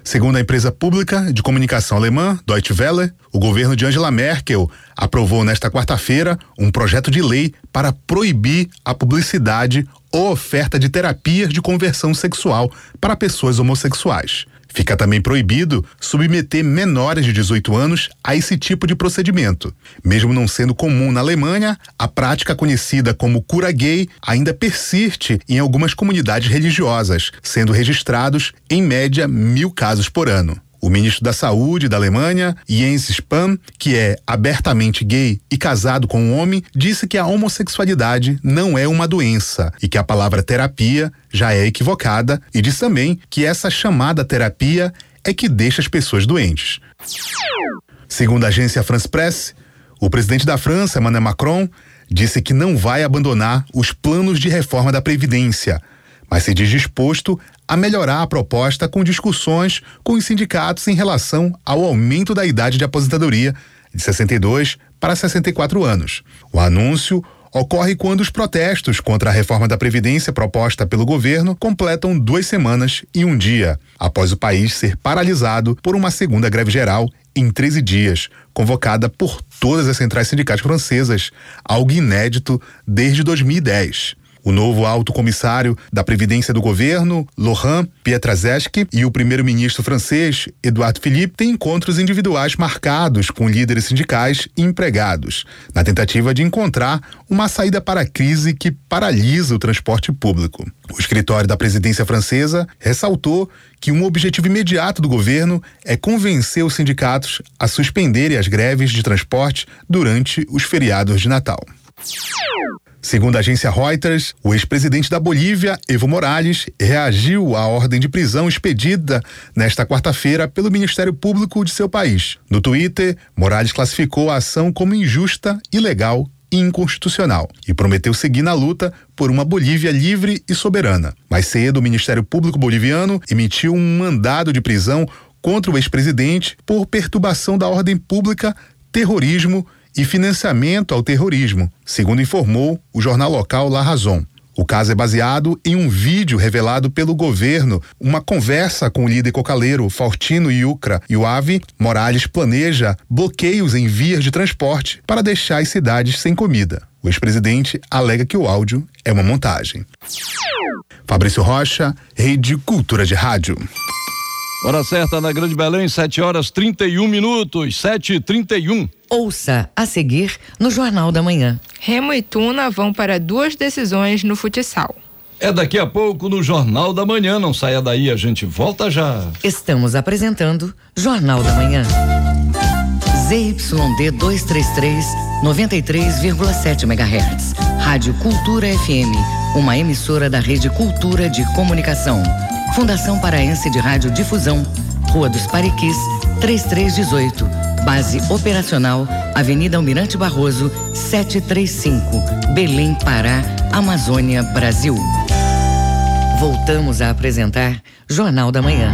Segundo a empresa pública de comunicação alemã Deutsche Welle, o governo de Angela Merkel aprovou nesta quarta-feira um projeto de lei para proibir a publicidade ou oferta de terapias de conversão sexual para pessoas homossexuais. Fica também proibido submeter menores de 18 anos a esse tipo de procedimento. Mesmo não sendo comum na Alemanha, a prática conhecida como cura gay ainda persiste em algumas comunidades religiosas, sendo registrados, em média, mil casos por ano. O ministro da Saúde da Alemanha, Jens Spahn, que é abertamente gay e casado com um homem, disse que a homossexualidade não é uma doença e que a palavra terapia já é equivocada e disse também que essa chamada terapia é que deixa as pessoas doentes. Segundo a agência France Press, o presidente da França, Emmanuel Macron, disse que não vai abandonar os planos de reforma da Previdência, mas se diz disposto a melhorar a proposta com discussões com os sindicatos em relação ao aumento da idade de aposentadoria de 62 para 64 anos. O anúncio ocorre quando os protestos contra a reforma da Previdência proposta pelo governo completam duas semanas e um dia, após o país ser paralisado por uma segunda greve geral em 13 dias, convocada por todas as centrais sindicais francesas, algo inédito desde 2010. O novo alto comissário da Previdência do governo, Laurent Pietraszewski, e o primeiro-ministro francês, Edouard Philippe, têm encontros individuais marcados com líderes sindicais e empregados, na tentativa de encontrar uma saída para a crise que paralisa o transporte público. O escritório da presidência francesa ressaltou que um objetivo imediato do governo é convencer os sindicatos a suspenderem as greves de transporte durante os feriados de Natal. Segundo a agência Reuters, o ex-presidente da Bolívia, Evo Morales, reagiu à ordem de prisão expedida nesta quarta-feira pelo Ministério Público de seu país. No Twitter, Morales classificou a ação como injusta, ilegal e inconstitucional e prometeu seguir na luta por uma Bolívia livre e soberana. Mais cedo, o Ministério Público Boliviano emitiu um mandado de prisão contra o ex-presidente por perturbação da ordem pública, terrorismo e financiamento ao terrorismo, segundo informou o jornal local La Razón. O caso é baseado em um vídeo revelado pelo governo, uma conversa com o líder cocaleiro Faustino Yucra e o AVE. Morales planeja bloqueios em vias de transporte para deixar as cidades sem comida. O ex-presidente alega que o áudio é uma montagem. Fabrício Rocha, Rede Cultura de Rádio. Hora certa na Grande Belém, 7 horas 31 minutos, 7 e 31 Ouça a seguir no Jornal da Manhã. Remo e Tuna vão para duas decisões no futsal. É daqui a pouco no Jornal da Manhã, não saia daí, a gente volta já. Estamos apresentando Jornal da Manhã. ZYD 233, 93,7 MHz. Rádio Cultura FM, uma emissora da Rede Cultura de Comunicação. Fundação Paraense de Rádio Difusão, Rua dos Pariquis, 3318. Base operacional, Avenida Almirante Barroso, 735, Belém, Pará, Amazônia, Brasil. Voltamos a apresentar Jornal da Manhã.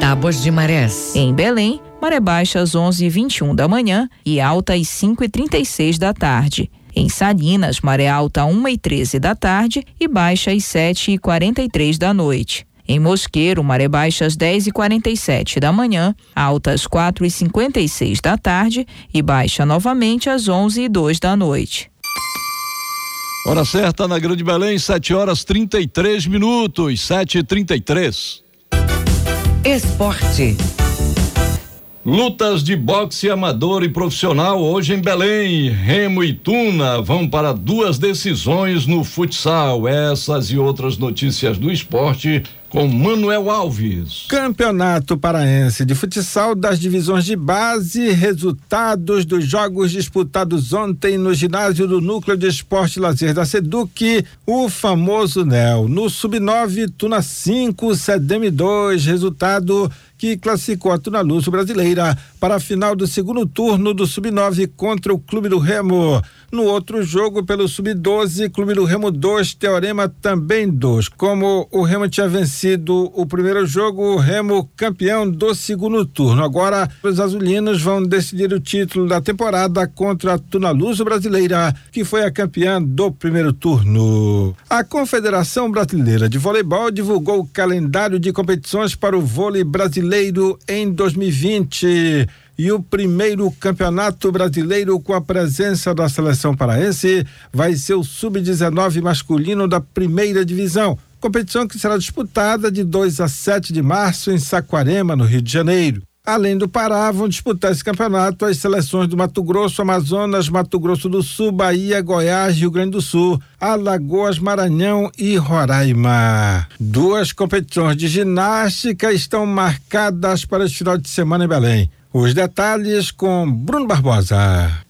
Tábuas de marés. Em Belém, maré baixa às 11h21 da manhã e alta às 5h36 da tarde. Em Salinas, maré alta às 1h13 da tarde e baixa às 7h43 da noite. Em Mosqueiro, maré baixa às 10h47 da manhã, alta às 4h56 da tarde e baixa novamente às 11h02 da noite. Hora certa na Grande Belém, 7 horas 33 minutos, 7 e 33 Esporte. Lutas de boxe amador e profissional hoje em Belém. Remo e Tuna vão para duas decisões no futsal. Essas e outras notícias do esporte com Manuel Alves. Campeonato Paraense de Futsal das divisões de base, resultados dos jogos disputados ontem no ginásio do Núcleo de Esporte e Lazer da Seduc, o famoso NEL. No Sub-9, Tuna 5, CDM 2, resultado que classificou a Tuna brasileira para a final do segundo turno do Sub-9 contra o Clube do Remo. No outro jogo, pelo Sub-12, Clube do Remo 2, Teorema também 2. Como o Remo tinha vencido o primeiro jogo, o Remo campeão do segundo turno. Agora, os azulinos vão decidir o título da temporada contra a Tuna Luso Brasileira, que foi a campeã do primeiro turno. A Confederação Brasileira de Voleibol divulgou o calendário de competições para o vôlei brasileiro em 2020 e o primeiro campeonato brasileiro com a presença da seleção paraense vai ser o sub-19 masculino da primeira divisão. Competição que será disputada de 2 a 7 de março em Saquarema, no Rio de Janeiro. Além do Pará, vão disputar esse campeonato as seleções do Mato Grosso, Amazonas, Mato Grosso do Sul, Bahia, Goiás, Rio Grande do Sul, Alagoas, Maranhão e Roraima. Duas competições de ginástica estão marcadas para este final de semana em Belém. Os detalhes com Bruno Barbosa.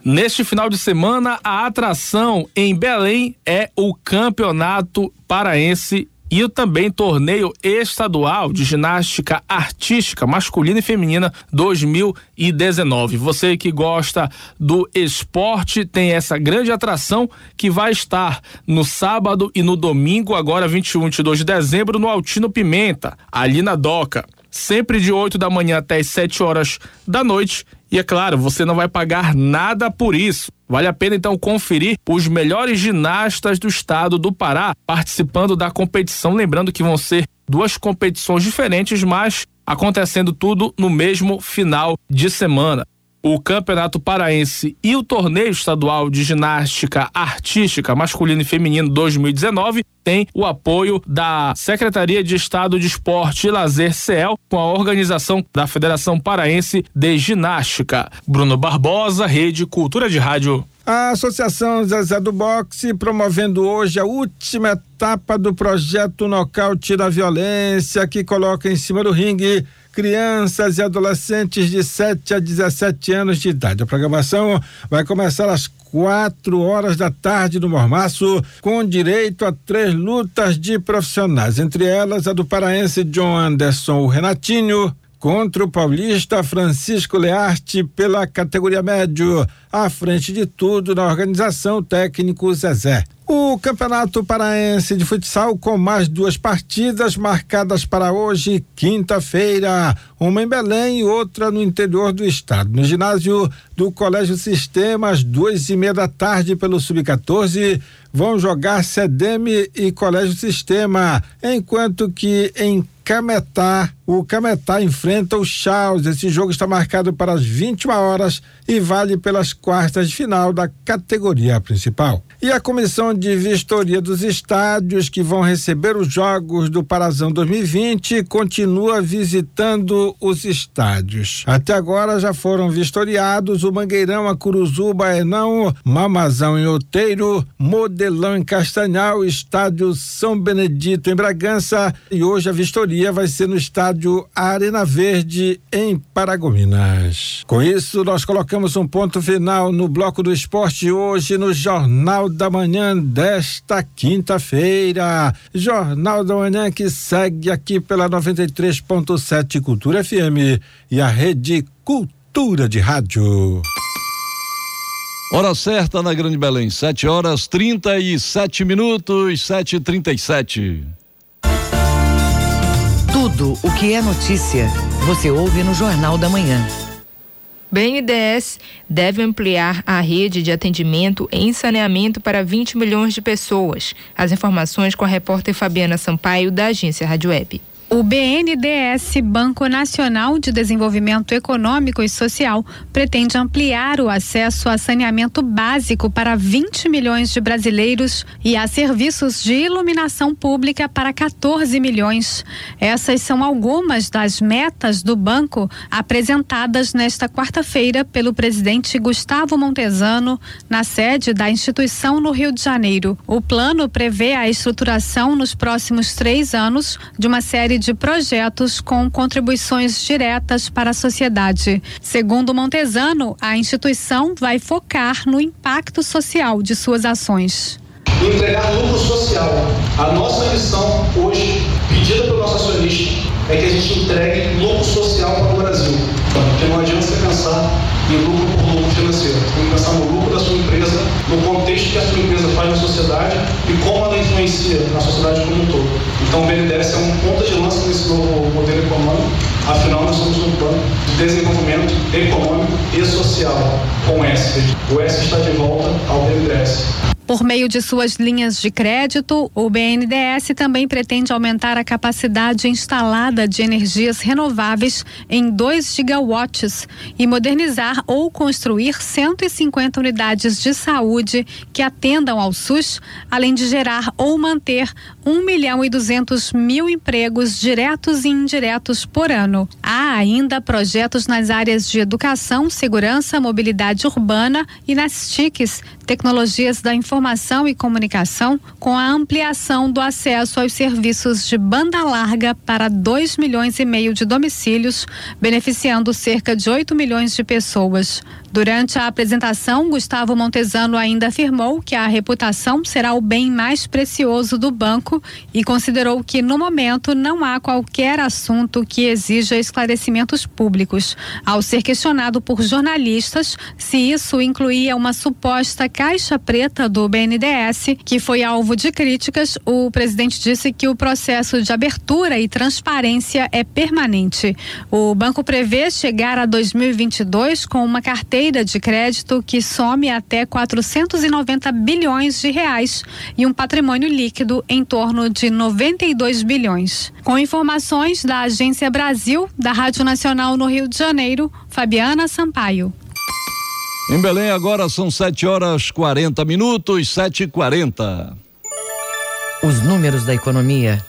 Neste final de semana, a atração em Belém é o Campeonato Paraense e também torneio estadual de ginástica artística masculina e feminina 2019. Você que gosta do esporte tem essa grande atração que vai estar no sábado e no domingo, agora 21 e 22 de dezembro, no Altino Pimenta, ali na Doca sempre de 8 da manhã até as 7 horas da noite. E é claro, você não vai pagar nada por isso. Vale a pena então conferir os melhores ginastas do estado do Pará participando da competição. Lembrando que vão ser duas competições diferentes, mas acontecendo tudo no mesmo final de semana o Campeonato Paraense e o Torneio Estadual de Ginástica Artística Masculino e Feminino 2019 tem o apoio da Secretaria de Estado de Esporte e Lazer CEL com a organização da Federação Paraense de Ginástica. Bruno Barbosa, Rede Cultura de Rádio. A Associação Zezé do Boxe promovendo hoje a última etapa do projeto Nocaute da Violência que coloca em cima do ringue crianças e adolescentes de 7 a 17 anos de idade. A programação vai começar às quatro horas da tarde no Mormaço, com direito a três lutas de profissionais, entre elas a do paraense John Anderson o Renatinho, contra o paulista Francisco Learte pela categoria médio, à frente de tudo na organização técnico Zezé. O Campeonato Paraense de Futsal com mais duas partidas marcadas para hoje, quinta-feira, uma em Belém e outra no interior do estado. No ginásio do Colégio Sistema, às duas e meia da tarde, pelo Sub-14, vão jogar CDM e Colégio Sistema, enquanto que em Cametá. O Cametá enfrenta o Chaus. Esse jogo está marcado para as 21 horas e vale pelas quartas de final da categoria principal. E a comissão de vistoria dos estádios que vão receber os jogos do Parazão 2020 continua visitando os estádios. Até agora já foram vistoriados o Mangueirão, a Curuzu, Baenão, Mamazão em Outeiro, Modelão em Castanhal, Estádio São Benedito em Bragança e hoje a vistoria vai ser no estádio Arena Verde, em Paragominas. Com isso, nós colocamos um ponto final no Bloco do Esporte hoje no Jornal da Manhã desta quinta-feira. Jornal da Manhã que segue aqui pela 93.7 Cultura FM e a Rede Cultura de Rádio. Hora certa na Grande Belém, 7 horas 37 minutos, 7 e 37 tudo o que é notícia, você ouve no Jornal da Manhã. BNDES deve ampliar a rede de atendimento em saneamento para 20 milhões de pessoas. As informações com a repórter Fabiana Sampaio, da agência Rádio Web. O BNDES, Banco Nacional de Desenvolvimento Econômico e Social, pretende ampliar o acesso a saneamento básico para 20 milhões de brasileiros e a serviços de iluminação pública para 14 milhões. Essas são algumas das metas do banco apresentadas nesta quarta-feira pelo presidente Gustavo Montesano na sede da instituição no Rio de Janeiro. O plano prevê a estruturação nos próximos três anos de uma série de projetos com contribuições diretas para a sociedade. Segundo Montesano, a instituição vai focar no impacto social de suas ações. Entregar lucro social. A nossa missão hoje, pedida pelo nosso acionista, é que a gente entregue lucro social para o Brasil. Porque não adianta você pensar em lucro por lucro financeiro. Tem que pensar no lucro da sua empresa, no contexto que a sua empresa faz na sociedade e como ela influencia na sociedade como um todo. Então o BNDES é um ponta de lança nesse novo modelo econômico. Afinal, nós somos um plano de desenvolvimento econômico e social com S. O S está de volta ao BNDES. Por meio de suas linhas de crédito, o BNDES também pretende aumentar a capacidade instalada de energias renováveis em 2 gigawatts e modernizar ou construir 150 unidades de saúde que atendam ao SUS, além de gerar ou manter 1 milhão e 200 mil empregos diretos e indiretos por ano. Há ainda projetos nas áreas de educação, segurança, mobilidade urbana e nas TICs, tecnologias da informação e comunicação, com a ampliação do acesso aos serviços de banda larga para 2 milhões e meio de domicílios, beneficiando cerca de 8 milhões de pessoas. Durante a apresentação, Gustavo Montesano ainda afirmou que a reputação será o bem mais precioso do banco e considerou que, no momento, não há qualquer assunto que exija esclarecimentos públicos. Ao ser questionado por jornalistas se isso incluía uma suposta caixa preta do BNDES, que foi alvo de críticas, o presidente disse que o processo de abertura e transparência é permanente. O banco prevê chegar a 2022 com uma carteira carteira de crédito que some até 490 bilhões de reais e um patrimônio líquido em torno de 92 bilhões. Com informações da Agência Brasil, da Rádio Nacional no Rio de Janeiro, Fabiana Sampaio. Em Belém agora são 7 horas 40 minutos, 7 e 40 Os números da economia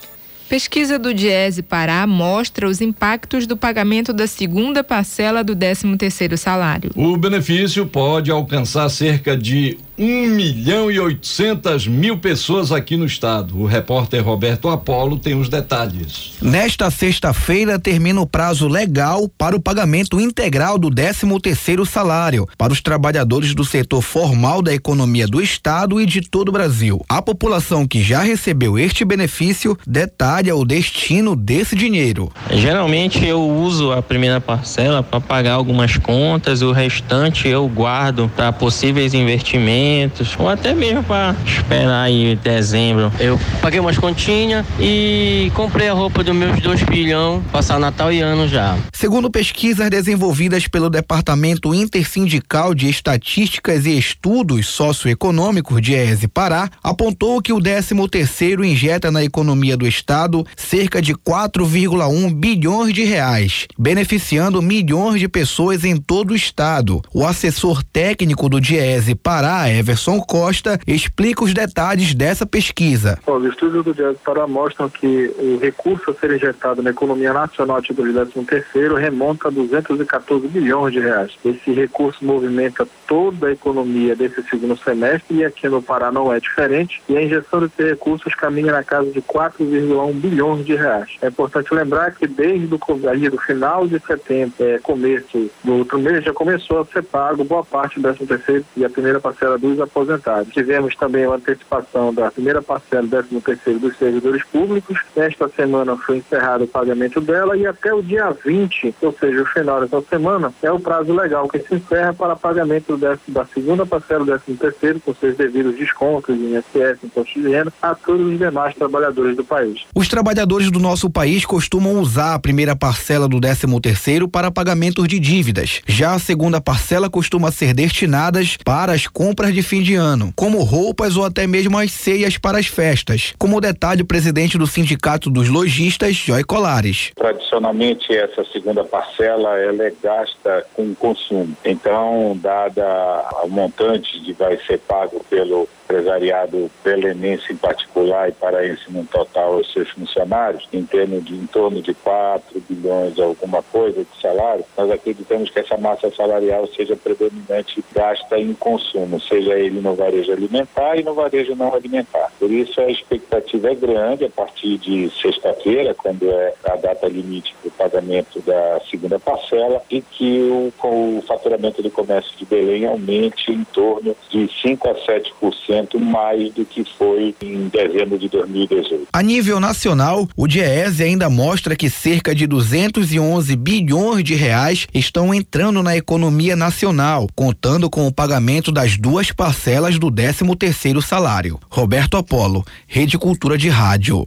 Pesquisa do Diese Pará mostra os impactos do pagamento da segunda parcela do 13º salário. O benefício pode alcançar cerca de 1 milhão e 800 mil pessoas aqui no estado. O repórter Roberto Apolo tem os detalhes. Nesta sexta-feira termina o prazo legal para o pagamento integral do 13 terceiro salário para os trabalhadores do setor formal da economia do estado e de todo o Brasil. A população que já recebeu este benefício detalha o destino desse dinheiro. Geralmente eu uso a primeira parcela para pagar algumas contas, o restante eu guardo para possíveis investimentos ou até mesmo para esperar aí dezembro. Eu paguei umas continhas e comprei a roupa dos meus dois filhão, passar Natal e ano já. Segundo pesquisas desenvolvidas pelo Departamento Intersindical de Estatísticas e Estudos Socioeconômicos de ESE Pará, apontou que o 13 terceiro injeta na economia do estado cerca de 4,1 bilhões de reais, beneficiando milhões de pessoas em todo o estado. O assessor técnico do Diese Pará, Everson Costa, explica os detalhes dessa pesquisa. Os estudos do Diese Pará mostram que o recurso a ser injetado na economia nacional a título de 13 terceiro remonta a 214 bilhões de reais. Esse recurso movimenta toda a economia desse segundo semestre e aqui no Pará não é diferente. E a injeção desses recursos caminha na casa de 4,1 bilhões de reais. É importante lembrar que desde o ali do final de setembro, é, começo do outro mês, já começou a ser pago boa parte do 13 terceiro e a primeira parcela dos aposentados. Tivemos também a antecipação da primeira parcela do 13 terceiro dos servidores públicos. Esta semana foi encerrado o pagamento dela e até o dia 20, ou seja, o final dessa semana, é o prazo legal que se encerra para pagamento da segunda parcela do 13 terceiro com seus devidos descontos em imposto de renda, a todos os demais trabalhadores do país. Os trabalhadores do nosso país costumam usar a primeira parcela do 13 terceiro para pagamentos de dívidas. Já a segunda parcela costuma ser destinadas para as compras de fim de ano, como roupas ou até mesmo as ceias para as festas, como detalhe o presidente do Sindicato dos Lojistas, Joy Colares. Tradicionalmente, essa segunda parcela ela é gasta com consumo. Então, dada o montante que vai ser pago pelo empresariado belenense em particular e paraense no total os seus funcionários, em termos de em torno de 4 bilhões alguma coisa de salário, nós acreditamos que essa massa salarial seja predominante gasta em consumo, seja ele no varejo alimentar e no varejo não alimentar. Por isso a expectativa é grande a partir de sexta-feira, quando é a data limite para o pagamento da segunda parcela, e que o, o faturamento do comércio de Belém aumente em torno de 5 a 7% mais do que foi em dezembro de 2018. A nível nacional, o Diese ainda mostra que cerca de 211 bilhões de reais estão entrando na economia nacional, contando com o pagamento das duas parcelas do 13 terceiro salário. Roberto Apolo, Rede Cultura de Rádio.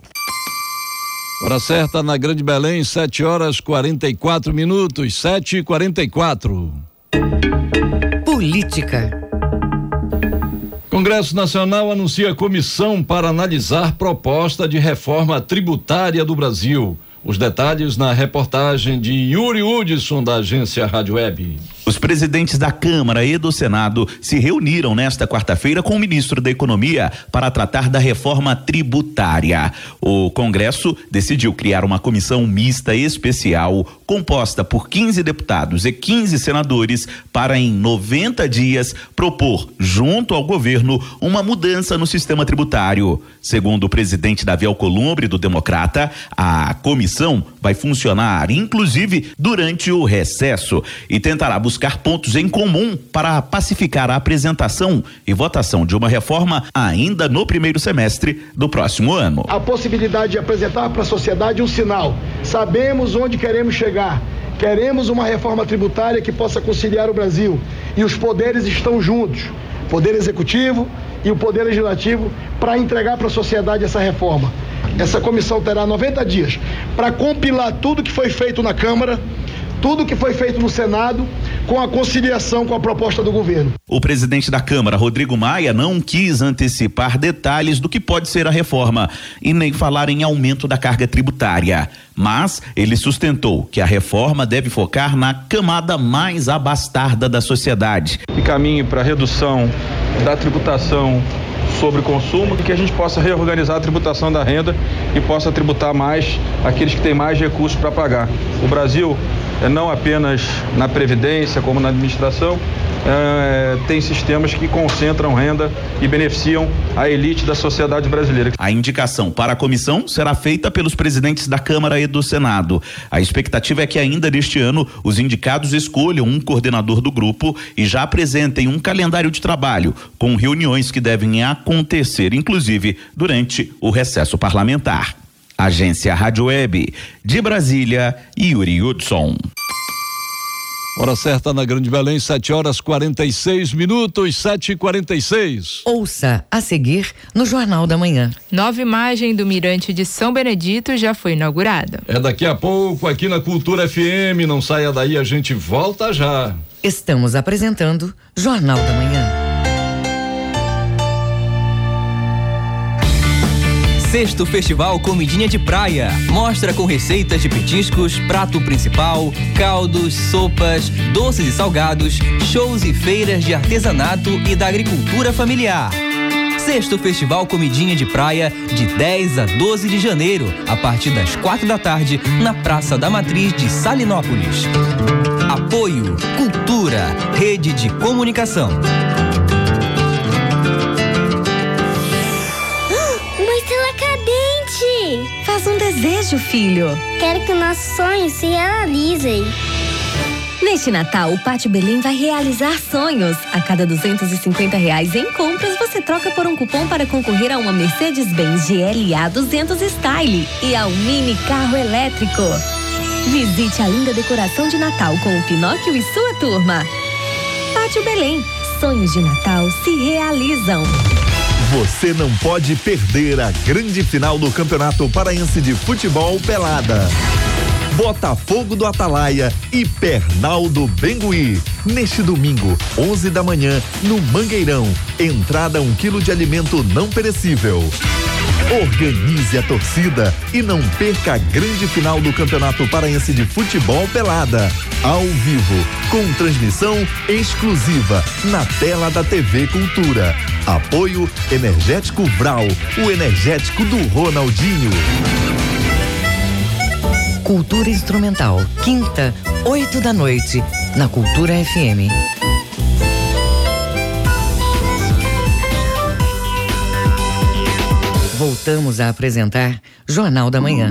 Hora certa na Grande Belém, 7 horas 44 minutos, 7 e 44 Política. Congresso Nacional anuncia comissão para analisar proposta de reforma tributária do Brasil. Os detalhes na reportagem de Yuri Hudson, da agência Rádio Web. Os presidentes da Câmara e do Senado se reuniram nesta quarta-feira com o ministro da Economia para tratar da reforma tributária. O Congresso decidiu criar uma comissão mista especial composta por 15 deputados e 15 senadores para, em 90 dias, propor, junto ao governo, uma mudança no sistema tributário. Segundo o presidente Davi Alcolumbre, do Democrata, a comissão vai funcionar, inclusive, durante o recesso e tentará buscar buscar pontos em comum para pacificar a apresentação e votação de uma reforma ainda no primeiro semestre do próximo ano. A possibilidade de apresentar para a sociedade um sinal. Sabemos onde queremos chegar. Queremos uma reforma tributária que possa conciliar o Brasil. E os poderes estão juntos Poder Executivo e o Poder Legislativo para entregar para a sociedade essa reforma. Essa comissão terá 90 dias para compilar tudo que foi feito na Câmara tudo que foi feito no Senado com a conciliação com a proposta do governo. O presidente da Câmara, Rodrigo Maia, não quis antecipar detalhes do que pode ser a reforma e nem falar em aumento da carga tributária. Mas ele sustentou que a reforma deve focar na camada mais abastada da sociedade. E caminhe para a redução da tributação sobre consumo, que a gente possa reorganizar a tributação da renda e possa tributar mais aqueles que têm mais recursos para pagar. O Brasil é, não apenas na previdência como na administração, é, tem sistemas que concentram renda e beneficiam a elite da sociedade brasileira. A indicação para a comissão será feita pelos presidentes da Câmara e do Senado. A expectativa é que ainda neste ano os indicados escolham um coordenador do grupo e já apresentem um calendário de trabalho com reuniões que devem acontecer, inclusive durante o recesso parlamentar. Agência Rádio Web de Brasília, Yuri Hudson. Hora certa na Grande Belém, 7 horas 46 minutos, 7 e 46 Ouça a seguir no Jornal da Manhã. Nova imagem do Mirante de São Benedito já foi inaugurada. É daqui a pouco aqui na Cultura FM. Não saia daí, a gente volta já. Estamos apresentando Jornal da Manhã. Sexto Festival Comidinha de Praia. Mostra com receitas de petiscos, prato principal, caldos, sopas, doces e salgados, shows e feiras de artesanato e da agricultura familiar. Sexto Festival Comidinha de Praia, de 10 a 12 de janeiro, a partir das quatro da tarde, na Praça da Matriz de Salinópolis. Apoio Cultura, Rede de Comunicação. Faz um desejo, filho. Quero que nossos sonhos se realizem. Neste Natal, o Pátio Belém vai realizar sonhos. A cada 250 reais em compras, você troca por um cupom para concorrer a uma Mercedes-Benz GLA 200 Style e a um mini carro elétrico. Visite a linda decoração de Natal com o Pinóquio e sua turma. Pátio Belém. Sonhos de Natal se realizam. Você não pode perder a grande final do Campeonato Paraense de Futebol Pelada. Botafogo do Atalaia e Pernal do Bengui. Neste domingo, 11 da manhã, no Mangueirão. Entrada um quilo de alimento não perecível. Organize a torcida e não perca a grande final do Campeonato Paraense de Futebol Pelada. Ao vivo, com transmissão exclusiva na tela da TV Cultura. Apoio Energético Vral, o energético do Ronaldinho. Cultura Instrumental, quinta, oito da noite, na Cultura FM. Voltamos a apresentar Jornal da Manhã.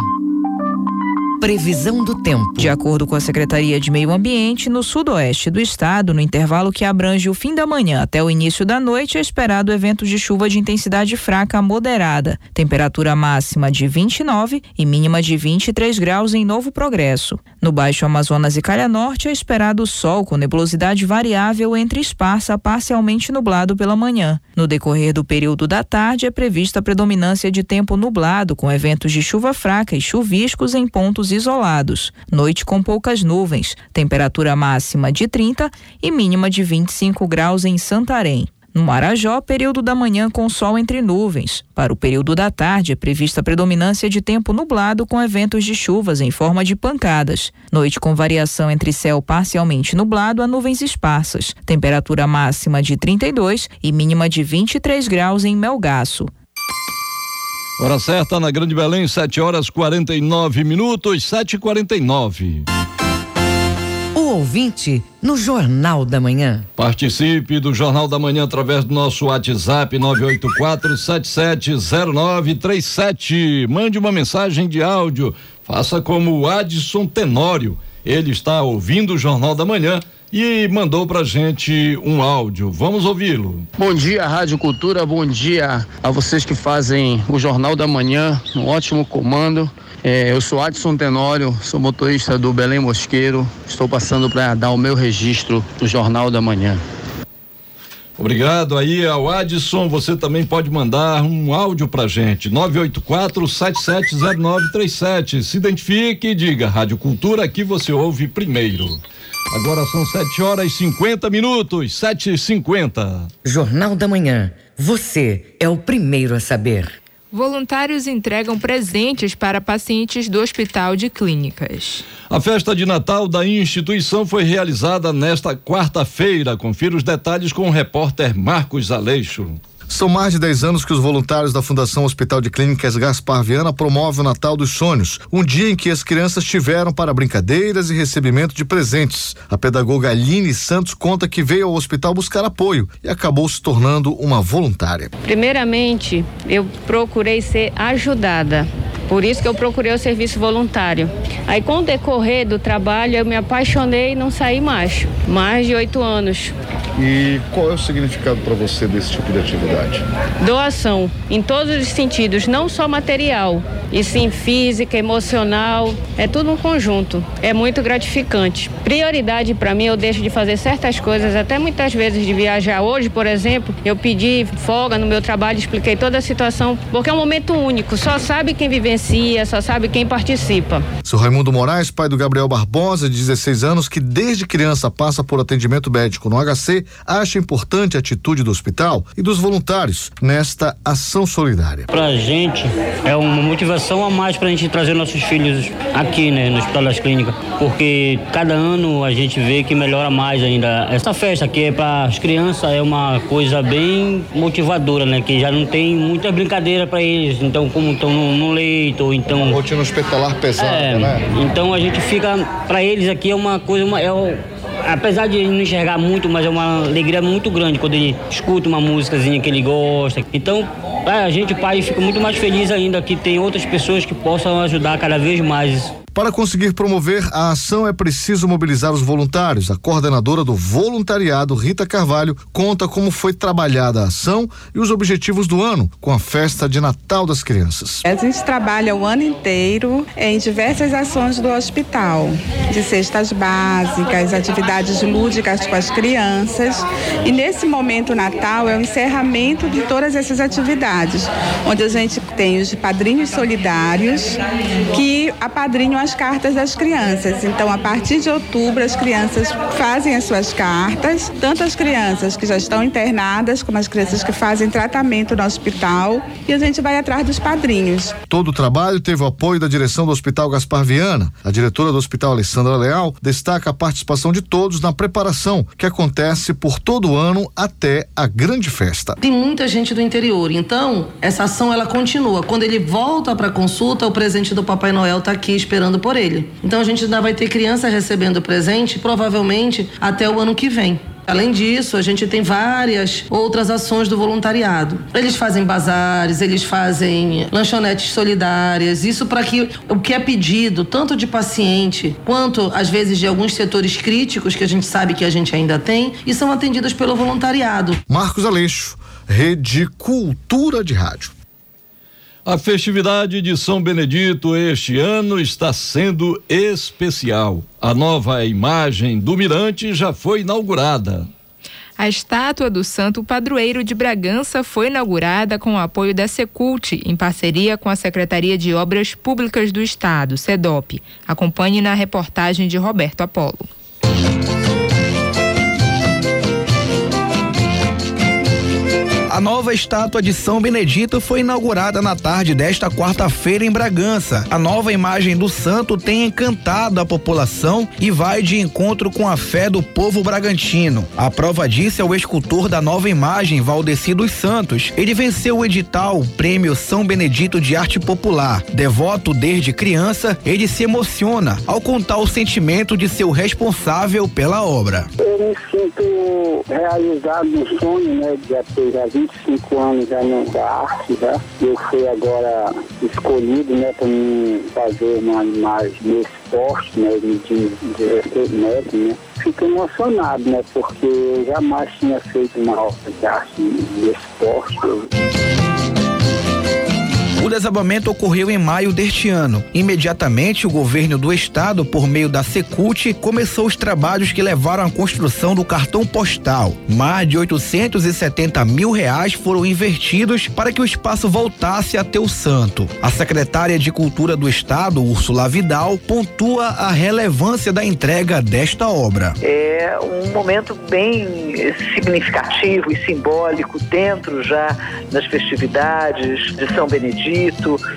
Previsão do tempo. De acordo com a Secretaria de Meio Ambiente, no sudoeste do estado, no intervalo que abrange o fim da manhã até o início da noite, é esperado evento de chuva de intensidade fraca a moderada. Temperatura máxima de 29 e mínima de 23 graus em Novo Progresso. No Baixo Amazonas e Calha Norte, é esperado sol com nebulosidade variável entre esparsa a parcialmente nublado pela manhã. No decorrer do período da tarde, é prevista a predominância de tempo nublado, com eventos de chuva fraca e chuviscos em pontos isolados. Noite com poucas nuvens, temperatura máxima de 30 e mínima de 25 graus em Santarém. No Marajó, período da manhã com sol entre nuvens. Para o período da tarde, é prevista predominância de tempo nublado com eventos de chuvas em forma de pancadas. Noite com variação entre céu parcialmente nublado a nuvens esparsas. Temperatura máxima de 32 e mínima de 23 graus em Melgaço. Hora certa na Grande Belém, 7 horas 49 minutos, 7 e 49 O ouvinte no Jornal da Manhã. Participe do Jornal da Manhã através do nosso WhatsApp 984-770937. Mande uma mensagem de áudio. Faça como o Adson Tenório. Ele está ouvindo o Jornal da Manhã e mandou pra gente um áudio. Vamos ouvi-lo. Bom dia, Rádio Cultura. Bom dia a vocês que fazem o Jornal da Manhã. Um ótimo comando. É, eu sou Adson Tenório, sou motorista do Belém Mosqueiro. Estou passando para dar o meu registro do Jornal da Manhã. Obrigado aí ao Adson. Você também pode mandar um áudio pra gente. 984-770937. Se identifique e diga Rádio Cultura, aqui você ouve primeiro. Agora são 7 horas e 50 minutos, 7 e 50 Jornal da Manhã. Você é o primeiro a saber. Voluntários entregam presentes para pacientes do Hospital de Clínicas. A festa de Natal da instituição foi realizada nesta quarta-feira. Confira os detalhes com o repórter Marcos Aleixo. São mais de 10 anos que os voluntários da Fundação Hospital de Clínicas Gaspar Viana promovem o Natal dos Sonhos, um dia em que as crianças tiveram para brincadeiras e recebimento de presentes. A pedagoga Aline Santos conta que veio ao hospital buscar apoio e acabou se tornando uma voluntária. Primeiramente, eu procurei ser ajudada. Por isso que eu procurei o serviço voluntário. Aí, com o decorrer do trabalho, eu me apaixonei e não saí mais. Mais de oito anos. E qual é o significado para você desse tipo de atividade? Doação, em todos os sentidos, não só material, e sim física, emocional, é tudo um conjunto. É muito gratificante. Prioridade para mim, eu deixo de fazer certas coisas, até muitas vezes de viajar. Hoje, por exemplo, eu pedi folga no meu trabalho, expliquei toda a situação, porque é um momento único, só sabe quem vivencia, só sabe quem participa. Sou Raimundo Moraes, pai do Gabriel Barbosa, de 16 anos, que desde criança passa por atendimento médico no HC, acha importante a atitude do hospital e dos voluntários nesta ação solidária. Pra gente é uma motivação a mais pra gente trazer nossos filhos aqui, né, no Hospital das Clínicas, porque cada ano a gente vê que melhora mais ainda. Essa festa aqui é para as crianças é uma coisa bem motivadora, né, que já não tem muita brincadeira para eles, então como estão no, no leito, ou então uma rotina hospitalar pesada, é, né? Então a gente fica para eles aqui é uma coisa uma, é apesar de não enxergar muito, mas é uma alegria muito grande quando ele escuta uma músicazinha que ele gosta. Então, a gente, pai, fica muito mais feliz ainda que tem outras pessoas que possam ajudar cada vez mais. Para conseguir promover a ação é preciso mobilizar os voluntários. A coordenadora do voluntariado, Rita Carvalho, conta como foi trabalhada a ação e os objetivos do ano com a festa de Natal das crianças. A gente trabalha o ano inteiro em diversas ações do hospital, de cestas básicas, atividades lúdicas com as crianças. E nesse momento Natal é o encerramento de todas essas atividades, onde a gente tem os padrinhos solidários que apadrinham as cartas das crianças. Então, a partir de outubro, as crianças fazem as suas cartas, tanto as crianças que já estão internadas, como as crianças que fazem tratamento no hospital, e a gente vai atrás dos padrinhos. Todo o trabalho teve o apoio da direção do Hospital Gaspar Viana. A diretora do Hospital Alessandra Leal destaca a participação de todos na preparação, que acontece por todo o ano até a grande festa. Tem muita gente do interior, então essa ação ela continua. Quando ele volta para consulta, o presente do Papai Noel está aqui esperando por ele. Então a gente ainda vai ter criança recebendo presente, provavelmente até o ano que vem. Além disso, a gente tem várias outras ações do voluntariado. Eles fazem bazares, eles fazem lanchonetes solidárias, isso para que o que é pedido, tanto de paciente quanto às vezes de alguns setores críticos que a gente sabe que a gente ainda tem, e são atendidas pelo voluntariado. Marcos Aleixo, Rede Cultura de Rádio. A festividade de São Benedito este ano está sendo especial. A nova imagem do Mirante já foi inaugurada. A estátua do Santo Padroeiro de Bragança foi inaugurada com o apoio da Secult, em parceria com a Secretaria de Obras Públicas do Estado, SEDOP. Acompanhe na reportagem de Roberto Apolo. A nova estátua de São Benedito foi inaugurada na tarde desta quarta-feira em Bragança. A nova imagem do santo tem encantado a população e vai de encontro com a fé do povo bragantino. A prova disso é o escultor da nova imagem, Valdeci dos Santos. Ele venceu o edital Prêmio São Benedito de Arte Popular. Devoto desde criança, ele se emociona ao contar o sentimento de seu responsável pela obra. Eu me sinto realizado no sonho, né, de 25 anos já na arte, já. Eu fui agora escolhido, né, para fazer uma imagem nesse poste, né, de 16 metros, né. Fico emocionado, né, porque eu jamais tinha feito uma obra de arte nesse poste. O desabamento ocorreu em maio deste ano. Imediatamente, o governo do estado, por meio da Secult, começou os trabalhos que levaram à construção do cartão postal. Mais de 870 mil reais foram investidos para que o espaço voltasse a ter o santo. A secretária de Cultura do estado, Úrsula Vidal, pontua a relevância da entrega desta obra. É um momento bem significativo e simbólico dentro já das festividades de São Benedito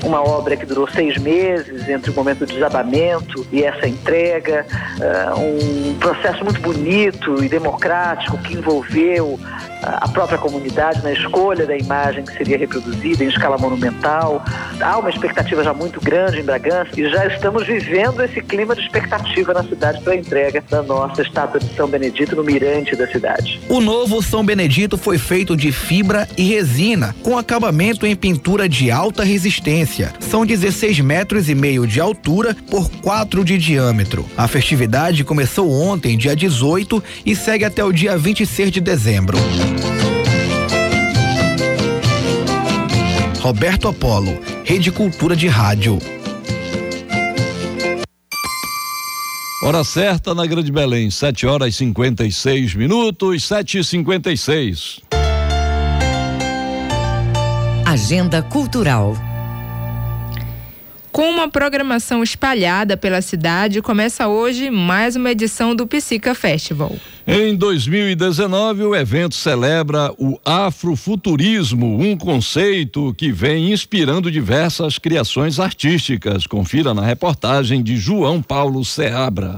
uma obra que durou seis meses entre o momento do desabamento e essa entrega, uh, um processo muito bonito e democrático que envolveu a própria comunidade na escolha da imagem que seria reproduzida em escala monumental. Há uma expectativa já muito grande em Bragança e já estamos vivendo esse clima de expectativa na cidade para a entrega da nossa estátua de São Benedito no mirante da cidade. O novo São Benedito foi feito de fibra e resina, com acabamento em pintura de alta resistência. São 16 metros e meio de altura por 4 de diâmetro. A festividade começou ontem, dia 18, e segue até o dia 26 de dezembro. Roberto Apolo, Rede Cultura de Rádio. Hora certa na Grande Belém, 7 horas e 56 minutos, 7 e 56 Agenda Cultural. Com uma programação espalhada pela cidade, começa hoje mais uma edição do Psica Festival. Em 2019, o evento celebra o afrofuturismo, um conceito que vem inspirando diversas criações artísticas. Confira na reportagem de João Paulo Seabra.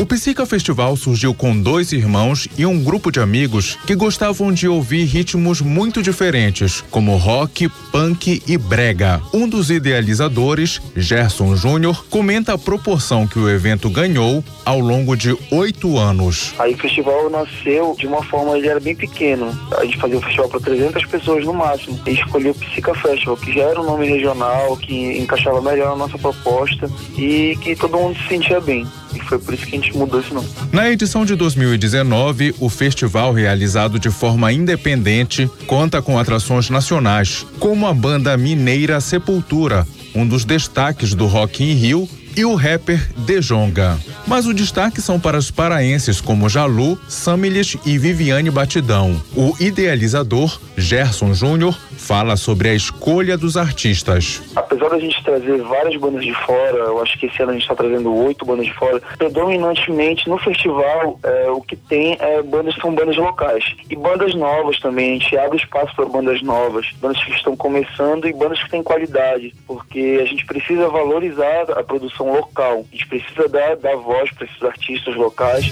O Psica Festival surgiu com dois irmãos e um grupo de amigos que gostavam de ouvir ritmos muito diferentes, como rock, punk e brega. Um dos idealizadores, Gerson Júnior, comenta a proporção que o evento ganhou ao longo de oito anos. Aí o festival nasceu de uma forma, ele era bem pequeno. A gente fazia o festival para 300 pessoas no máximo. E escolheu o Psica Festival, que já era um nome regional, que encaixava melhor na nossa proposta e que todo mundo se sentia bem. E foi por isso que a gente mudou esse nome. Na edição de 2019, o festival, realizado de forma independente, conta com atrações nacionais, como a banda mineira Sepultura, um dos destaques do Rock in Rio e o rapper Dejonga. Mas o destaque são para os paraenses como Jalu, Samilis e Viviane Batidão. O idealizador, Gerson Júnior, fala sobre a escolha dos artistas. Apesar da gente trazer várias bandas de fora, eu acho que esse ano a gente está trazendo oito bandas de fora, predominantemente no festival é, o que tem é bandas são bandas locais e bandas novas também. A gente abre espaço para bandas novas, bandas que estão começando e bandas que têm qualidade, porque a gente precisa valorizar a produção local, a gente precisa dar, dar voz para esses artistas locais.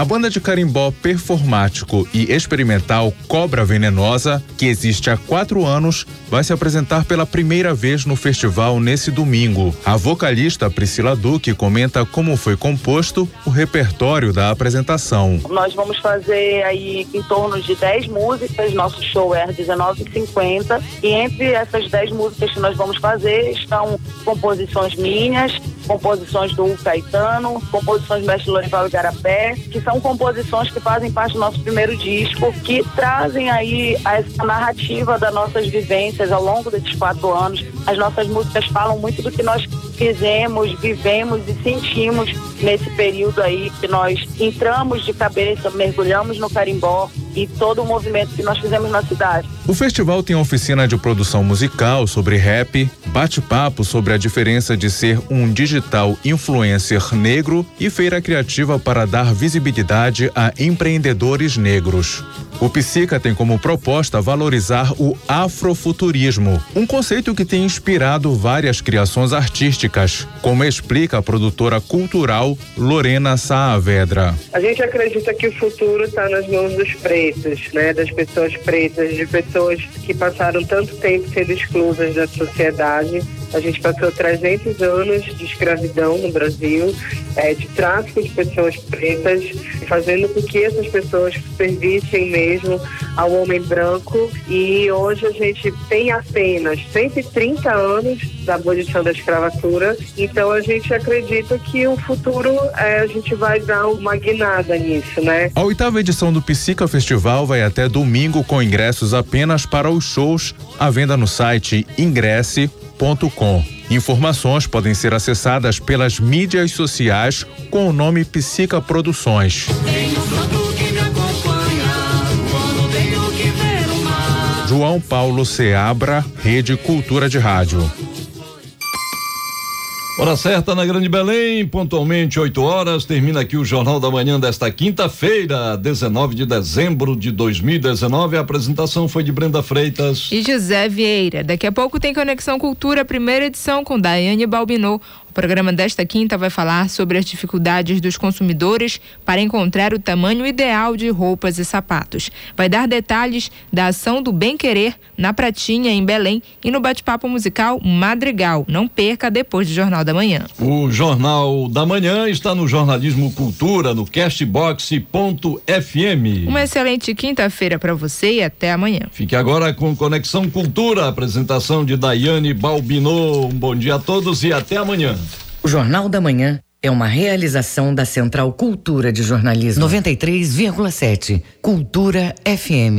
A banda de carimbó performático e experimental Cobra Venenosa, que existe há quatro anos, vai se apresentar pela primeira vez no festival nesse domingo. A vocalista Priscila Duque comenta como foi composto o repertório da apresentação. Nós vamos fazer aí em torno de 10 músicas, nosso show é às 19h50 e entre essas 10 músicas que nós vamos fazer estão composições minhas, composições do Caetano, composições do Mestre Lorival Igarapé, que são composições que fazem parte do nosso primeiro disco, que trazem aí essa narrativa das nossas vivências ao longo desses quatro anos. As nossas músicas falam muito do que nós fizemos, vivemos e sentimos nesse período aí que nós entramos de cabeça, mergulhamos no carimbó e todo o movimento que nós fizemos na cidade. O festival tem oficina de produção musical sobre rap, bate-papo sobre a diferença de ser um digital influencer negro e feira criativa para dar visibilidade a empreendedores negros. O Psica tem como proposta valorizar o afrofuturismo, um conceito que tem inspirado várias criações artísticas, como explica a produtora cultural Lorena Saavedra. A gente acredita que o futuro está nas mãos dos pretos, né, das pessoas pretas, de pessoas que passaram tanto tempo sendo exclusas da sociedade a gente passou 300 anos de escravidão no Brasil, é, de tráfico de pessoas pretas, fazendo com que essas pessoas servissem mesmo ao homem branco. E hoje a gente tem apenas 130 anos da abolição da escravatura, então a gente acredita que o futuro é, a gente vai dar uma guinada nisso, né? A oitava edição do Psica Festival vai até domingo com ingressos apenas para os shows à venda no site ingresse Informações podem ser acessadas pelas mídias sociais com o nome Psica Produções. João Paulo Seabra, Rede Cultura de Rádio. Hora certa na Grande Belém, pontualmente 8 horas. Termina aqui o Jornal da Manhã desta quinta-feira, 19 de dezembro de 2019. A apresentação foi de Brenda Freitas e José Vieira. Daqui a pouco tem Conexão Cultura, primeira edição com Daiane Balbinot. O programa desta quinta vai falar sobre as dificuldades dos consumidores para encontrar o tamanho ideal de roupas e sapatos. Vai dar detalhes da ação do Bem Querer na Pratinha, em Belém, e no bate-papo musical Madrigal. Não perca depois do Jornal da Manhã. O Jornal da Manhã está no Jornalismo Cultura, no Castbox.fm. Uma excelente quinta-feira para você e até amanhã. Fique agora com Conexão Cultura, apresentação de Daiane Balbinot. Um bom dia a todos e até amanhã. O Jornal da Manhã é uma realização da Central Cultura de Jornalismo 93,7. Cultura FM.